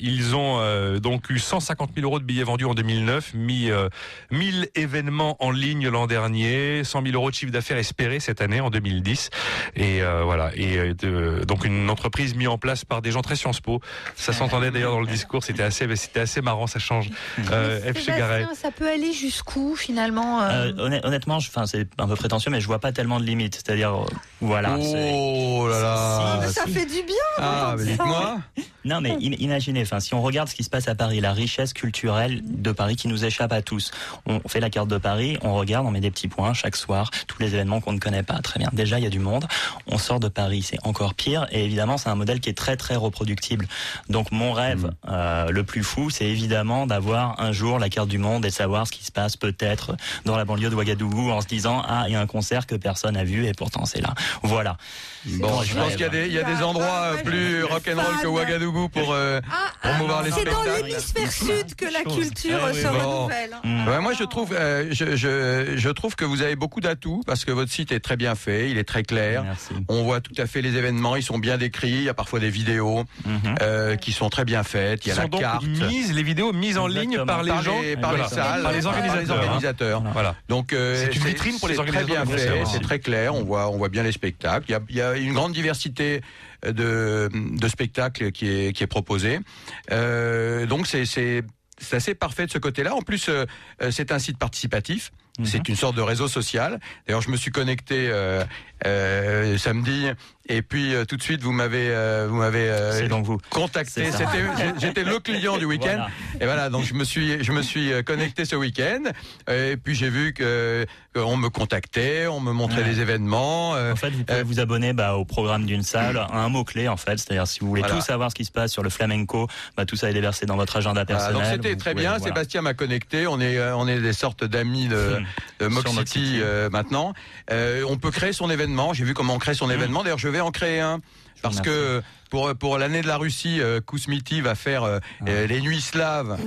Ils ont donc eu 150 000 euros de billets vendus en 2009, mis 1000 événements en ligne l'an dernier, 100 000 euros de chiffre d'affaires espéré cette année en 2010. Et voilà. Et donc une entreprise mise en place par des gens très Sciences Po. Ça s'entendait d'ailleurs dans le discours. C'était assez, c'était assez marrant marrant, ça change. Euh, F. ça peut aller jusqu'où finalement euh, Euh, honn- honnêtement, je- enfin, c'est un peu prétentieux, mais je vois pas tellement de limites. C'est-à-dire, euh, voilà. Oh là là. Ça fait du bien Ah, mais dites-moi. Non, mais im- imaginez, enfin, si on regarde ce qui se passe à Paris, la richesse culturelle de Paris qui nous échappe à tous. On fait la carte de Paris, on regarde, on met des petits points chaque soir, tous les événements qu'on ne connaît pas. Très bien. Déjà, il y a du monde. On sort de Paris, c'est encore pire. Et évidemment, c'est un modèle qui est très, très reproductible. Donc, mon rêve euh, le plus fou, c'est évidemment d'avoir un jour la carte du monde et de savoir ce qui se passe peut-être dans la banlieue de Ouagadougou en se disant, ah, il y a un concert que personne n'a vu et pourtant c'est là. Voilà. Bon, je pense qu'il y a des, il y a des endroits euh, plus rock'n'roll que Ouagadougou pour euh, promouvoir les Ah, C'est dans spectacles. l'hémisphère sud que la culture Ah oui, se bon. renouvelle. Ouais, moi, je trouve, euh, je, je, je trouve que vous avez beaucoup d'atouts parce que votre site est très bien fait, il est très clair. Merci. On voit tout à fait les événements, ils sont bien décrits. Il y a parfois des vidéos Mhm. euh, qui sont très bien faites. Il y a sont la donc carte. mises, les vidéos mises en ligne par les par gens, les, par Voilà. les salles, par les par organisateurs. hein. organisateurs. Voilà. Donc euh, C'est une vitrine pour les organisateurs Très bien fait, concerts. c'est très clair. On voit, on voit bien les spectacles. Il y a, il y a une grande diversité de, de spectacles qui est, qui est proposée. Euh, donc c'est c'est c'est assez parfait de ce côté-là. En plus, euh, euh, c'est un site participatif. Mhm. C'est une sorte de réseau social. D'ailleurs, je me suis connecté euh, euh, samedi, et puis euh, tout de suite, vous m'avez, euh, vous m'avez euh, contacté. C'était, j'étais le client du week-end. Voilà. Et voilà, donc je me suis, je me suis connecté ce week-end. Et puis j'ai vu que qu'on me contactait, on me montrait Ouais. des événements. En fait, vous pouvez vous abonner bah, au programme d'une salle, à un mot-clé en fait. C'est-à-dire, si vous voulez Voilà. tout savoir ce qui se passe sur le flamenco, bah, tout ça est déversé dans votre agenda voilà, personnel. donc c'était très pouvez- bien. Sébastien m'a connecté. On est, on est des sortes d'amis de, Hmm. de Mox City, City. maintenant. On peut créer son événement. J'ai vu comment on crée son événement. D'ailleurs, je vais en créer un parce que pour pour l'année de la Russie, euh, Kousmiti va faire euh, euh, les nuits slaves.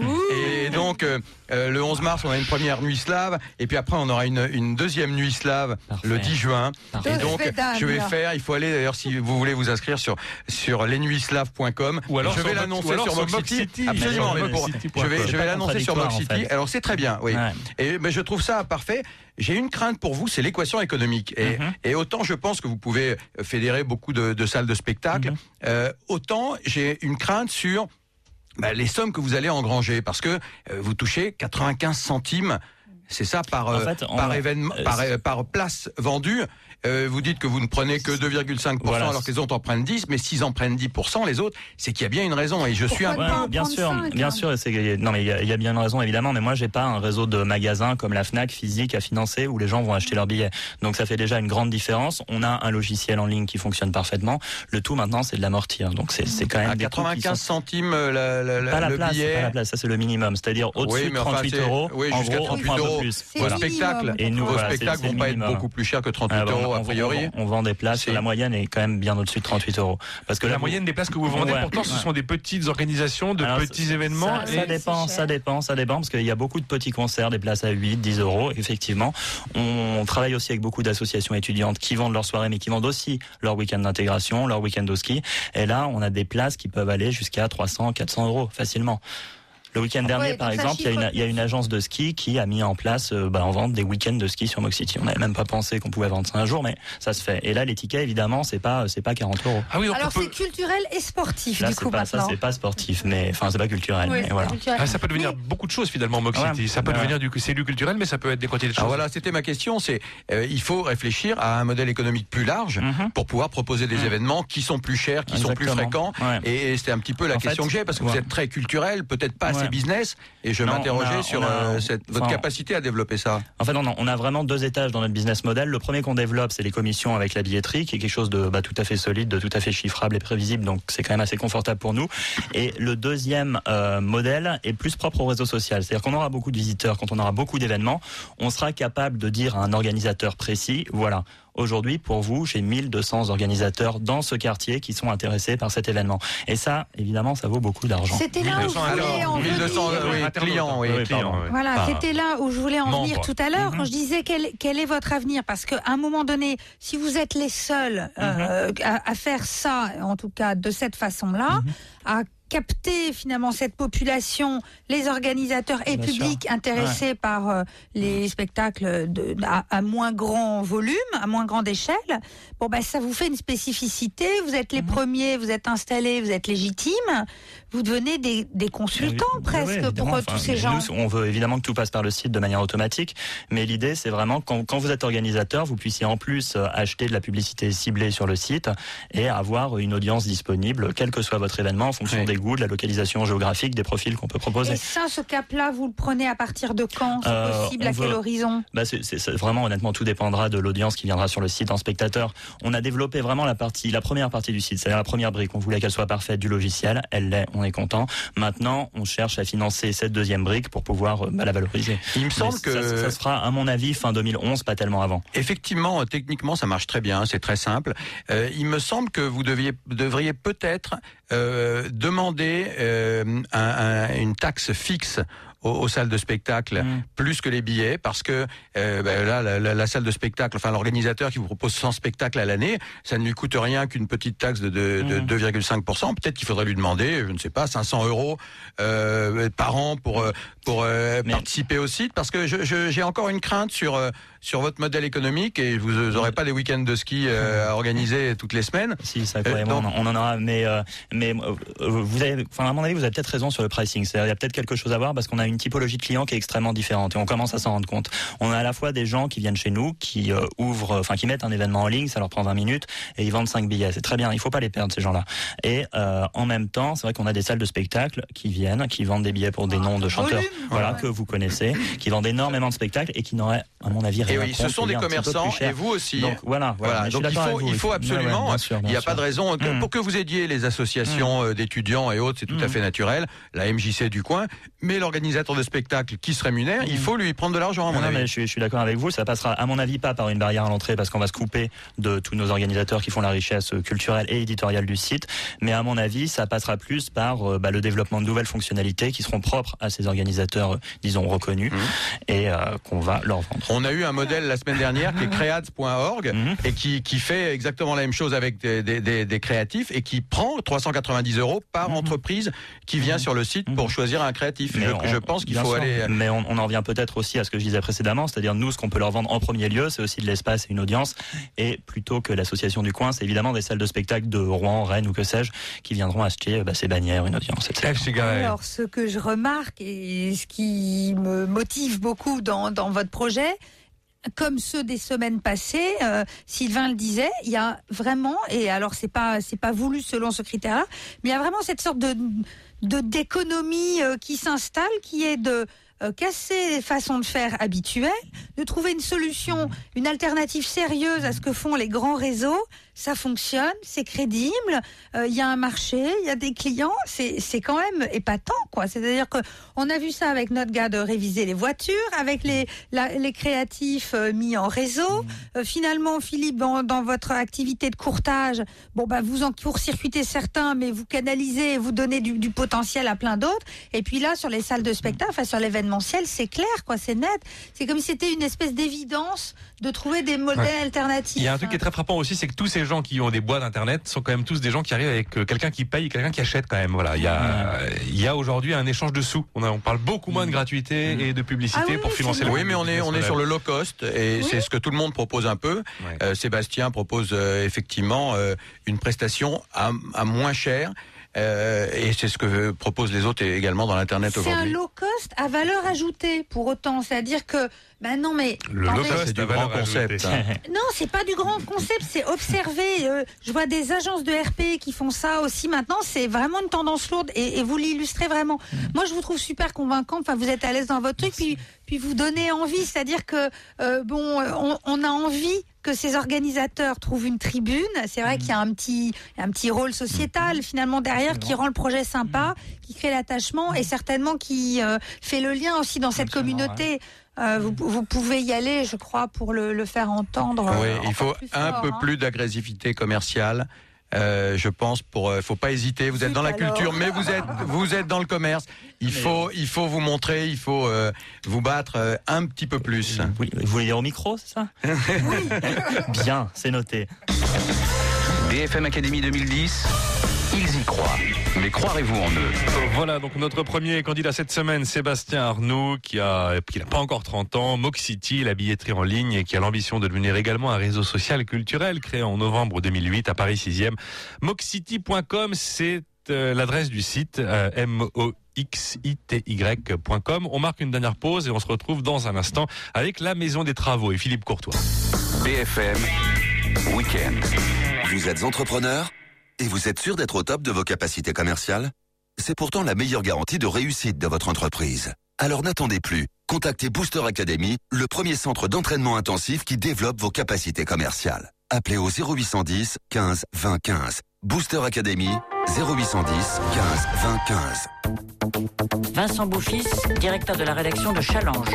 Et donc euh, le 11 mars, on a une première nuit slave, et puis après on aura une, une deuxième nuit slave Parfait. le 10 juin. Parfait. Et donc je vais faire. Il faut aller d'ailleurs si vous voulez vous inscrire sur sur lesnuitslaves.com. Ou alors je vais l'annoncer sur sur Mox Mox City. City. Absolument. Je vais je l'annoncer sur Mox contradictoire, en City. fait. Alors c'est très bien. Oui. Ouais. Et mais je trouve ça parfait. J'ai une crainte pour vous, c'est l'équation économique. Et, Mhm. et autant je pense que vous pouvez fédérer beaucoup de, de salles de spectacle, Mhm. euh, autant j'ai une crainte sur bah, les sommes que vous allez engranger, parce que euh, vous touchez 95 centimes. C'est ça par En euh, fait, par événement, par place vendue. Euh, vous dites que vous ne prenez que 2,5% Voilà. alors que les autres en prennent 10, mais s'ils en prennent 10%, les autres, c'est qu'il y a bien une raison. Et je suis un en bien sûr, bien hein. sûr. Non, mais il y, a- il y a bien une raison évidemment. Mais moi, j'ai pas un réseau de magasins comme la Fnac physique à financer où les gens vont acheter leurs billets. Donc ça fait déjà une grande différence. On a un logiciel en ligne qui fonctionne parfaitement. Le tout maintenant, c'est de l'amortir. Donc c'est c'est quand même à des coûts qui 95 sont- centimes euh, la- la- la- pas la le place, billet. pas la place. Ça c'est le minimum. C'est-à-dire au-dessus Oui, de mais enfin, 38 c'est- euros. oui, en jusqu'à gros, on 38 prend un peu euros. plus. C'est Vos le spectacles, minimum. Et nous, vos voilà, spectacles vont pas être beaucoup plus chers que 38 Ah, euros a on- priori. On, on vend des places. La moyenne est quand même bien au-dessus de 38 euros. Parce que la là, vous- moyenne des places que vous vendez, Ouais, pourtant, ce ouais. sont des petites organisations, de Alors, petits événements. Ça, et- ça dépend, ça dépend, ça dépend, parce qu'il y a beaucoup de petits concerts, des places à 8, 10 euros, effectivement. On travaille aussi avec beaucoup d'associations étudiantes qui vendent leurs soirées, mais qui vendent aussi leur week-end d'intégration, leur week-end au ski. Et là, on a des places qui peuvent aller jusqu'à 300, 400 euros facilement. Le week-end dernier, Ouais, par ça exemple, il y, a une, chiffre il y a une agence de ski qui a mis en place euh, bah, en vente des week-ends de ski sur Mox City. On n'avait même pas pensé qu'on pouvait vendre ça un jour, mais ça se fait. Et là, les tickets, évidemment, c'est pas, c'est pas 40 euros. Ah oui, Alors c'est culturel et sportif Là, du coup pas, ça, maintenant. c'est pas sportif, mais enfin, c'est pas culturel. Oui, mais voilà. culturel. Ah, ça peut devenir Mais- beaucoup de choses finalement, Mox Ouais. City. Ça peut Ouais. devenir du, c'est du culturel, mais ça peut être des quantités de choses. Alors voilà, c'était ma question. C'est euh, il faut réfléchir à un modèle économique plus large Mhm. pour pouvoir proposer des Mhm. événements qui sont plus chers, qui sont plus fréquents. Ouais. Et, c'était un petit peu la En question fait, que j'ai parce que vous êtes très culturel, peut-être pas assez Business. Et je Non, m'interrogeais sur a- euh, cette, votre capacité à développer ça. En fait, on a, on a vraiment deux étages dans notre business model. Le premier qu'on développe, c'est les commissions avec la billetterie, qui est quelque chose de bah, tout à fait solide, de tout à fait chiffrable et prévisible. Donc, c'est quand même assez confortable pour nous. Et le deuxième euh, modèle est plus propre au réseau social. C'est-à-dire qu'on aura beaucoup de visiteurs, quand on aura beaucoup d'événements, on sera capable de dire à un organisateur précis, voilà. Aujourd'hui, pour vous, j'ai 1200 organisateurs dans ce quartier qui sont intéressés par cet événement. Et ça, évidemment, ça vaut beaucoup d'argent. C'était là où je 1200 voulais en 1200 venir. clients, oui, clients. Voilà, c'était là où je voulais en venir tout à l'heure Mhm. quand je disais quel, quel est votre avenir parce qu'à un moment donné, si vous êtes les seuls euh, à, à faire ça, en tout cas de cette façon-là, Mhm. à capter finalement cette population, les organisateurs et Bien publics sûr. intéressés par euh, les spectacles de, à, à moins grand volume, à moins grande échelle, bon bah ça vous fait une spécificité. Vous êtes les Mhm. premiers, vous êtes installés, vous êtes légitimes, vous devenez des, des consultants Oui, presque oui, pour Enfin, tous ces nous, gens. on veut évidemment que tout passe par le site de manière automatique, mais l'idée c'est vraiment quand, quand vous êtes organisateur, vous puissiez en plus euh, acheter de la publicité ciblée sur le site et avoir une audience disponible, quel que soit votre événement, en fonction Oui. des goûts, de la localisation géographique, des profils qu'on peut proposer. Et ça, ce cap-là, vous le prenez à partir de quand? C'est Euh, possible À quel horizon? Bah c'est vraiment honnêtement tout dépendra de l'audience qui viendra sur le site en spectateur. On a développé vraiment la partie, la première partie du site, c'est-à-dire la première brique. On voulait qu'elle soit parfaite du logiciel, elle l'est, on est content. Maintenant, on cherche à financer cette deuxième brique pour pouvoir euh, bah, la valoriser. Il me semble ça, que ça se fera à mon avis fin 2011, pas tellement avant. Effectivement, techniquement, ça marche très bien, c'est très simple. Euh, il me semble que vous deviez, devriez peut-être euh, demander euh, un- un- une taxe fixe aux, aux salles de spectacle Mm. plus que les billets parce que euh, ben là la, la- la salle de spectacle enfin l'organisateur qui vous propose 100 spectacles à l'année ça ne lui coûte rien qu'une petite taxe de, de, de Mm. 2,5% peut-être qu'il faudrait lui demander je ne sais pas 500 euros euh, par an pour euh, pour euh, participer au site parce que je- je- j'ai encore une crainte sur euh, sur votre modèle économique et vous n'aurez pas des week-ends de ski euh, à organiser toutes les semaines Si, ça, Euh, quoi, et moi, donc- on, en- aura, mais, euh, mais euh, vous avez, enfin, à mon avis, vous avez peut-être raison sur le pricing. C'est-à-dire, il y a peut-être quelque chose à voir parce qu'on a une typologie de clients qui est extrêmement différente et on commence à s'en rendre compte. On a à la fois des gens qui viennent chez nous, qui euh, ouvrent, enfin, qui mettent un événement en ligne, ça leur prend 20 minutes et ils vendent 5 billets. C'est très bien, il faut pas les perdre, ces gens-là. Et euh, en même temps, c'est vrai qu'on a des salles de spectacle qui viennent, qui vendent des billets pour des noms de chanteurs, voilà, ouais. que vous connaissez, qui vendent énormément de spectacles et qui n'auraient, à mon avis, et rien oui ce sont des commerçants et vous aussi Donc voilà, voilà. Donc il faut, il absolument, bien sûr, il n'y a sûr. pas de raison, que- Mm. pour que vous aidiez les associations euh, d'étudiants et autres, c'est tout à Mm. fait naturel, la MJC du coin, mais l'organisateur de spectacle qui se rémunère, il Mm. faut lui prendre de l'argent à mon Non, mais avis. je suis, je suis d'accord avec vous. Ça passera, à mon avis, pas par une barrière à l'entrée parce qu'on va se couper de tous nos organisateurs qui font la richesse culturelle et éditoriale du site. Mais à mon avis, ça passera plus par euh, bah, le développement de nouvelles fonctionnalités qui seront propres à ces organisateurs, euh, disons, reconnus et euh, qu'on va leur vendre. On a eu un modèle la semaine dernière qui est creads.org Mhm. et qui, qui fait exactement la même chose avec des, des- des- des créatifs et qui prend 390 euros par Mhm. entreprise qui vient Mhm. sur le site pour choisir un créatif. Je, on- je pense qu'il faut sûr. aller. Mais on, on en revient peut-être aussi à ce que je disais précédemment, c'est-à-dire nous, ce qu'on peut leur vendre en premier lieu, c'est aussi de l'espace et une audience. Et plutôt que l'association du coin, c'est évidemment des salles de spectacle de Rouen, Rennes ou que sais-je, qui viendront acheter bah, ces bannières, une audience, etc. Alors, ce que je remarque et ce qui me motive beaucoup dans, dans votre projet, comme ceux des semaines passées, euh, Sylvain le disait, il y a vraiment, et alors c'est pas c'est pas voulu selon ce critère-là, mais il y a vraiment cette sorte de de d'économie euh, qui s'installe, qui est de euh, casser les façons de faire habituelles, de trouver une solution, une alternative sérieuse à ce que font les grands réseaux. Ça fonctionne, c'est crédible, euh, il y a un marché, il y a des clients, c'est c'est quand même épatant, quoi. C'est-à-dire que on a vu ça avec notre gars de réviser les voitures, avec les la- les créatifs euh, mis en réseau. Euh, finalement, Philippe, dans, dans votre activité de courtage, bon bah vous en court-circuitez certains, mais vous canalisez, et vous donnez du, du potentiel à plein d'autres. Et puis là, sur les salles de spectacle, enfin sur l'événementiel, c'est clair, quoi, c'est net. C'est comme si c'était une espèce d'évidence de trouver des modèles Ouais. alternatifs. Il y a un truc qui est très frappant aussi, c'est que tous ces gens qui ont des boîtes internet sont quand même tous des gens qui arrivent avec euh, quelqu'un qui paye quelqu'un qui achète quand même. Voilà, il y a, il y a aujourd'hui un échange de sous. On, a- on parle beaucoup moins de gratuité et de publicité Ah oui, pour financer le Oui, mais on est on est sur le low cost et Oui. c'est ce que tout le monde propose un peu. Ouais. Euh, Sébastien propose euh, effectivement euh, une prestation à, à moins cher. euh, et c'est ce que proposent les autres également dans l'internet C'est un aujourd'hui. low cost à valeur ajoutée pour autant. C'est-à-dire que, ben non, mais. Le C'est du grand concept. hein. Non, c'est pas du grand concept, c'est observer. Euh, je vois des agences de RP qui font ça aussi maintenant. C'est vraiment une tendance lourde et, et vous l'illustrez vraiment. Moi, je vous trouve super convaincant. Enfin, vous êtes à l'aise dans votre truc, puis puis vous donnez envie. C'est-à-dire que euh, bon, euh, on, on a envie que ces organisateurs trouvent une tribune. C'est vrai qu'il y a un petit un petit rôle sociétal finalement derrière qui rend le projet sympa, qui crée l'attachement et certainement qui euh, fait le lien aussi dans cette Absolument, communauté. Euh, vous, vous pouvez y aller, je crois, pour le, le faire entendre. Oui, euh, il faut un fort, peu hein. plus d'agressivité commerciale. Euh, je pense pour euh, faut pas hésiter vous êtes dans la culture mais vous êtes vous êtes dans le commerce il faut il faut vous montrer il faut euh, vous battre euh, un petit peu plus Oui, vous voulez dire au micro, c'est ça Bien, c'est noté. DFM Academy 2010. Ils y croient. Mais croirez-vous en eux? Voilà donc notre premier candidat cette semaine, Sébastien Arnoux, qui a qui n'a pas encore 30 ans, Moxity, la billetterie en ligne, et qui a l'ambition de devenir également un réseau social culturel créé en novembre 2008 à Paris 6e. Moxity.com, c'est euh, l'adresse du site euh, m o x i t y.com. On marque une dernière pause et on se retrouve dans un instant avec la Maison des Travaux et Philippe Courtois. BFM Week-end. Vous êtes entrepreneur? Et vous êtes sûr d'être au top de vos capacités commerciales? C'est pourtant la meilleure garantie de réussite de votre entreprise. Alors n'attendez plus. Contactez Booster Academy, le premier centre d'entraînement intensif qui développe vos capacités commerciales. Appelez au 0810 15 20 15. Booster Academy 0810 15 20 15. Vincent Bouffis, directeur de la rédaction de Challenge.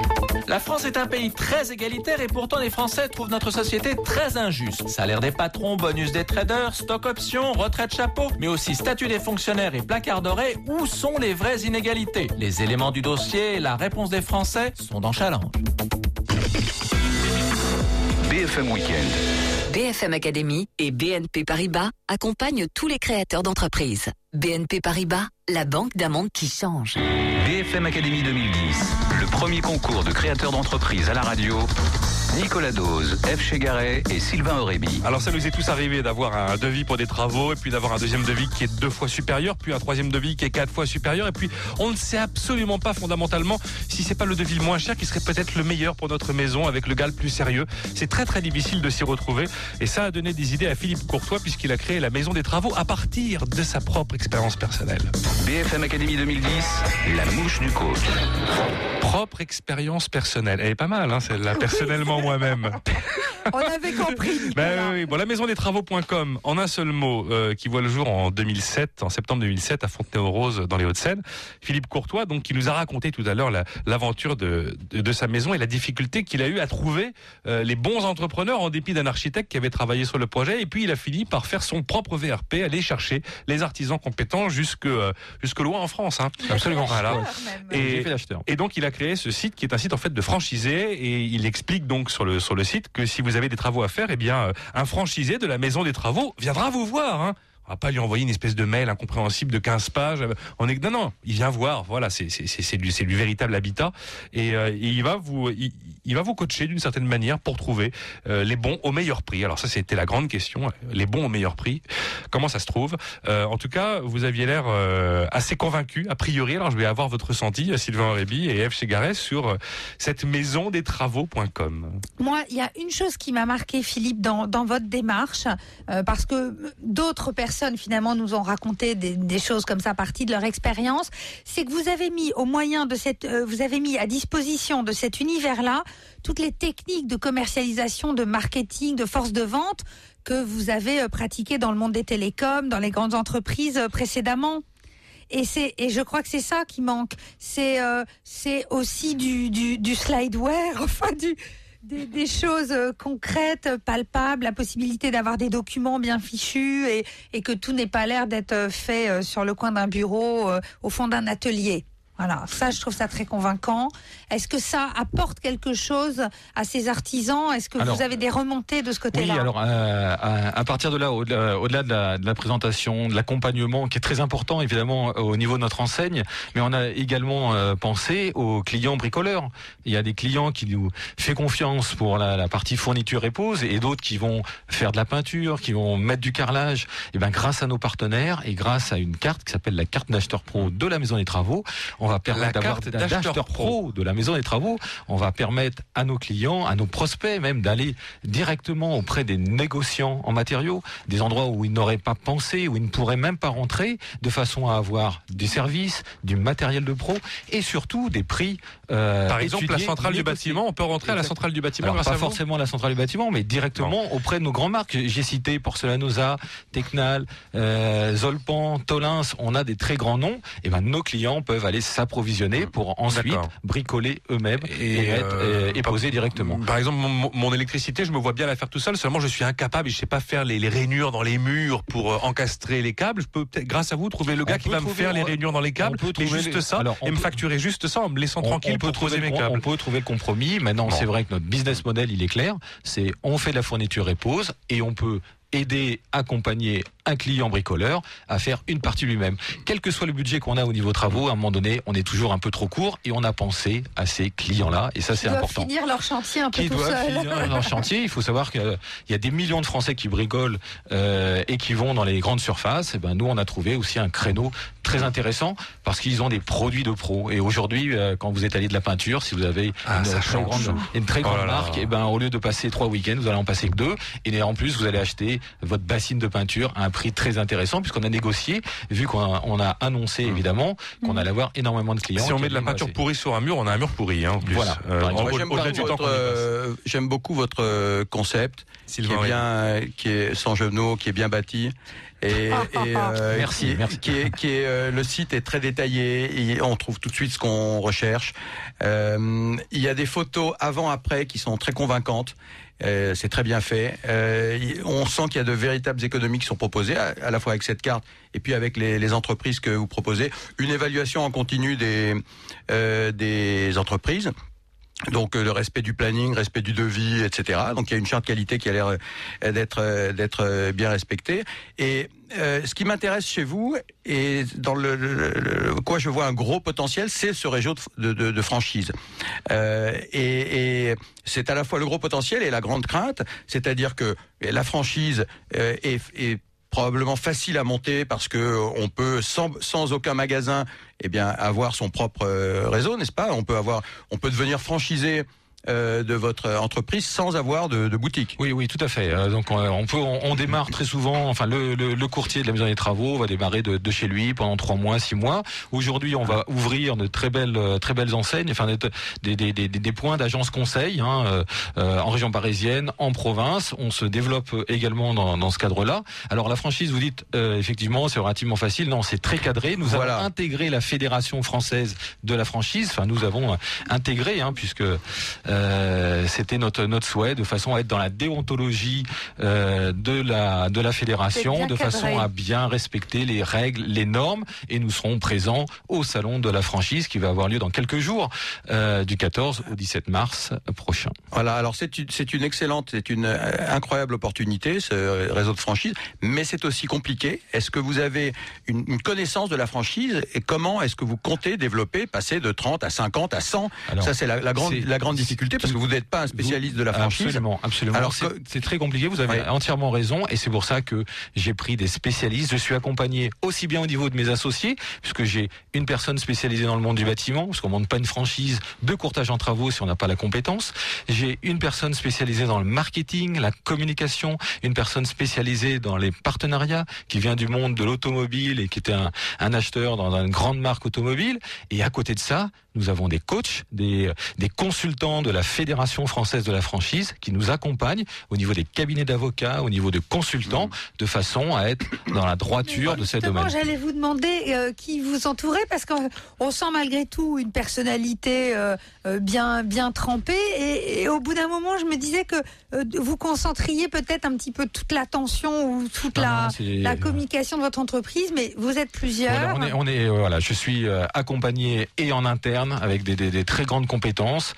La France est un pays très égalitaire et pourtant les Français trouvent notre société très injuste. Salaire des patrons, bonus des traders, stock options, retraite chapeau, mais aussi statut des fonctionnaires et placard doré. Où sont les vraies inégalités? Les éléments du dossier et la réponse des Français sont dans Challenge. BFM Week-end. BFM Academy et BNP Paribas accompagnent tous les créateurs d'entreprises. BNP Paribas, la banque d'un qui change. BFM Academy 2010. Le premier concours de créateurs d'entreprises à la radio. Nicolas Dose, F. Chegaray et Sylvain Aurébi. Alors ça nous est tous arrivé d'avoir un devis pour des travaux et puis d'avoir un deuxième devis qui est deux fois supérieur, puis un troisième devis qui est quatre fois supérieur et puis on ne sait absolument pas fondamentalement si c'est pas le devis le moins cher qui serait peut-être le meilleur pour notre maison avec le gars le plus sérieux. C'est très très difficile de s'y retrouver et ça a donné des idées à Philippe Courtois puisqu'il a créé la maison des travaux à partir de sa propre expérience personnelle. BFM Academy 2010, la mouche du coach. Propre expérience personnelle. Elle est pas mal, hein, celle-là, personnellement moi-même. On avait compris. Ben oui, bon, la maison des travaux.com, en un seul mot, euh, qui voit le jour en 2007, en septembre 2007, à Fontenay-aux-Roses, dans les Hauts-de-Seine. Philippe Courtois, donc, qui nous a raconté tout à l'heure la- l'aventure de, de, de sa maison et la difficulté qu'il a eu à trouver euh, les bons entrepreneurs en dépit d'un architecte qui avait travaillé sur le projet. Et puis, il a fini par faire son propre VRP, aller chercher les artisans compétents jusque, euh, jusque loin en France. Hein. Absolument. Voilà. Et, et donc il a créé ce site qui est un site en fait de franchisé et il explique donc sur le sur le site que si vous avez des travaux à faire, eh bien euh, un franchisé de la maison des travaux viendra vous voir. Hein. On va pas lui envoyer une espèce de mail incompréhensible de 15 pages. On est non non, il vient voir. Voilà, c'est du véritable habitat et, euh, il va vous il, va vous coacher d'une certaine manière pour trouver euh, les bons au meilleur prix. Alors ça c'était la grande question, euh, les bons au meilleur prix. Comment ça se trouve? En tout cas, vous aviez l'air assez convaincu a priori. Alors je vais avoir votre ressenti, Sylvain Aurébi et Eve Chegaret sur cette maison des travaux.com. Moi, il y a une chose qui m'a marqué, Philippe, dans, votre démarche, parce que d'autres personnes, finalement, nous ont raconté des, choses comme ça, partie de leur expérience, c'est que vous avez mis au moyen de cette, euh, vous avez mis à disposition de cet univers-là toutes les techniques de commercialisation, de marketing, de force de vente que vous avez euh, pratiquées dans le monde des télécoms, dans les grandes entreprises euh, précédemment. Et c'est et je crois que c'est ça qui manque. C'est c'est aussi du, du du slideware, enfin du des, des choses euh, concrètes, palpables, la possibilité d'avoir des documents bien fichus et, et que tout n'ait pas l'air d'être euh, fait euh, sur le coin d'un bureau, au fond d'un atelier. Voilà, ça, je trouve ça très convaincant. Est-ce que ça apporte quelque chose à ces artisans? Est-ce que Alors, vous avez des remontées de ce Oui, côté-là alors euh, à, à partir de là, au-delà au-delà de, la, de la présentation, de l'accompagnement, qui est très important évidemment au niveau de notre enseigne, mais on a également euh, pensé aux clients bricoleurs. Il y a des clients qui nous fait confiance pour la, la partie fourniture et pose, et d'autres qui vont faire de la peinture, qui vont mettre du carrelage. Et ben grâce à nos partenaires et grâce à une carte qui s'appelle la carte d'acheteur pro de la Maison des Travaux, on va permettre d'avoir d'acheteur pro de la Maison des Travaux. On va permettre à nos clients, à nos prospects même d'aller directement auprès des négociants en matériaux, des endroits où ils n'auraient pas pensé, où ils ne pourraient même pas rentrer, de façon à avoir des services, du matériel de pro et surtout des prix. euh, Par exemple, la centrale du bâtiment, on peut rentrer à la centrale du bâtiment Alors, pas à forcément à la centrale du bâtiment, mais directement auprès de nos grandes marques. J'ai cité Porcelanosa, Tecnal, euh, Zolpan, Tolins. On a des très grands noms. Et ben nos clients peuvent aller s'approvisionner pour ensuite bricoler eux-mêmes et, Et, être, euh, et- et poser directement. Par exemple, mon, mon électricité, je me vois bien la faire tout seul. Seulement, je suis incapable et je sais pas faire les, les rainures dans les murs pour euh, encastrer les câbles. Je peux peut-être, grâce à vous, trouver le On gars qui va me faire les rainures dans les câbles, mais juste les- ça, alors, et me facturer juste ça en me laissant On- tranquille on peut pour trouver mes câbles. On peut trouver le compromis. Maintenant, c'est vrai que notre business model, il est clair. C'est on fait de la fourniture et pose et on peut aider, accompagner un client bricoleur à faire une partie lui-même. Quel que soit le budget qu'on a au niveau travaux, à un moment donné, on est toujours un peu trop court et on a pensé à ces clients-là et ça c'est Ils doivent important. finir leur chantier un peu Qui tout doivent seul. finir leur chantier. Il faut savoir qu'il y a des millions de Français qui bricolent euh, et qui vont dans les grandes surfaces. Et ben nous, on a trouvé aussi un créneau très intéressant parce qu'ils ont des produits de pro. Et aujourd'hui, euh, quand vous êtes allé de la peinture, si vous avez Ah, une, très change. grande, une très Oh grande là là. marque, et ben au lieu de passer trois week-ends, vous allez en passer que deux. Et en plus, vous allez acheter votre bassine de peinture à un prix très intéressant puisqu'on a négocié, vu qu'on a, on a annoncé évidemment qu'on allait avoir énormément de clients. Si on met de la peinture pourrie sur un mur, on a un mur pourri, hein, en plus. Voilà. Euh, en- Moi, j'aime votre, euh, J'aime beaucoup votre euh, concept, Sylvain qui est bien, euh, qui est sans genoux, qui est bien bâti. Et, et, euh, Merci, qui est- merci. Qui est, qui est, euh, le site est très détaillé. Et on trouve tout de suite ce qu'on recherche. Euh, il y a des photos avant-après qui sont très convaincantes. Euh, c'est très bien fait. Euh, on sent qu'il y a de véritables économies qui sont proposées, à, la fois avec cette carte et puis avec les, entreprises que vous proposez. Une évaluation en continu des, euh, des entreprises. Donc euh, le respect du planning, respect du devis, etc. Donc il y a une charte qualité qui a l'air euh, d'être euh, d'être bien respectée. Et euh, ce qui m'intéresse chez vous et dans le, le- le- quoi je vois un gros potentiel, c'est ce réseau de, de, de franchise. Euh, et et c'est à la fois le gros potentiel et la grande crainte, c'est-à-dire que la franchise est, est probablement facile à monter parce que euh, on peut sans, aucun magasin eh bien avoir son propre euh, réseau n'est-ce pas? On peut avoir on peut devenir franchisé euh, de votre entreprise sans avoir de, de boutique Oui, oui, tout à fait. Euh, donc on, on peut, on, on démarre très souvent. Enfin, le, le, le courtier de la maison des travaux va démarrer de, de chez lui pendant trois mois, six mois. Aujourd'hui, on va ouvrir de très belles, euh, très belles enseignes, enfin des, des, des, des, points d'agence conseil hein, euh, euh, en région parisienne, en province. On se développe également dans, dans ce cadre-là. Alors la franchise, vous dites euh, effectivement, c'est relativement facile. Non, c'est très cadré. Nous Voilà. avons intégré la fédération française de la franchise. Enfin, nous avons euh, intégré, hein, puisque euh, c'était notre notre souhait de façon à être dans la déontologie euh, de la de la fédération, de façon à bien respecter les règles, les normes, et nous serons présents au salon de la franchise qui va avoir lieu dans quelques jours, euh, du 14 au 17 mars prochain. Voilà, alors c'est une, c'est une excellente, c'est une euh, incroyable opportunité, ce réseau de franchise, mais c'est aussi compliqué. Est-ce que vous avez une, une connaissance de la franchise? Et comment est-ce que vous comptez développer, passer de 30 à 50 à 100 Alors, Ça, c'est la, la grande, c'est- la grande difficulté parce que vous n'êtes pas un spécialiste de la franchise. Absolument, absolument. Alors c'est, très compliqué. Vous avez entièrement raison, et c'est pour ça que j'ai pris des spécialistes. Je suis accompagné aussi bien au niveau de mes associés, puisque j'ai une personne spécialisée dans le monde du bâtiment, parce qu'on monte pas une franchise de courtage en travaux si on n'a pas la compétence. J'ai une personne spécialisée dans le marketing, la communication, une personne spécialisée dans les partenariats, qui vient du monde de l'automobile et qui était un, un acheteur dans une grande marque automobile. Et à côté de ça, nous avons des coachs, des, des consultants de la Fédération française de la franchise qui nous accompagnent au niveau des cabinets d'avocats, au niveau de consultants, de façon à être dans la droiture de ces domaines. j'allais vous demander euh, qui vous entourait parce qu'on sent malgré tout une personnalité euh, euh, bien bien trempée et, et au bout d'un moment, je me disais que euh, vous concentriez peut-être un petit peu toute l'attention ou toute Non, la, communication de votre entreprise, mais vous êtes plusieurs. Voilà, on est, on est, voilà, je suis accompagné et en interne avec des, des- des très grandes compétences,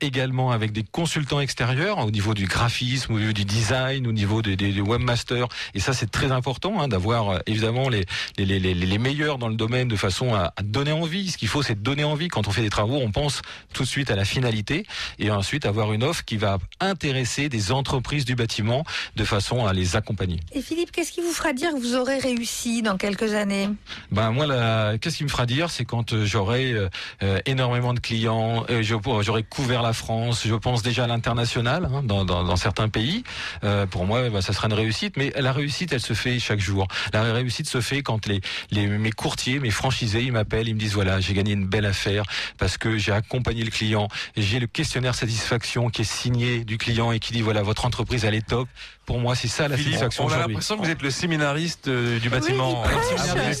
également avec des consultants extérieurs au niveau du graphisme, au niveau du design, au niveau des, des, des webmasters. Et ça, c'est très important hein, d'avoir euh, évidemment les, les, les, les, meilleurs dans le domaine de façon à, à donner envie. Ce qu'il faut, c'est donner envie. Quand on fait des travaux, on pense tout de suite à la finalité et ensuite avoir une offre qui va intéresser des entreprises du bâtiment de façon à les accompagner. Et Philippe, qu'est-ce qui vous fera dire que vous aurez réussi dans quelques années? Ben moi, la- qu'est-ce qui me fera dire, c'est quand euh, j'aurai euh, énormément de clients, euh, j'aurai couvert la France, je pense déjà à l'international hein, dans, dans, dans certains pays. Euh, pour moi, ben, ça sera une réussite. Mais la réussite, elle se fait chaque jour. La réussite se fait quand les, les mes courtiers, mes franchisés, ils m'appellent, ils me disent voilà, j'ai gagné une belle affaire parce que j'ai accompagné le client, j'ai le questionnaire satisfaction qui est signé du client et qui dit voilà, votre entreprise elle est top. Pour moi, c'est ça la Philippe, satisfaction on a l'impression que vous êtes le séminariste euh, du bâtiment. nous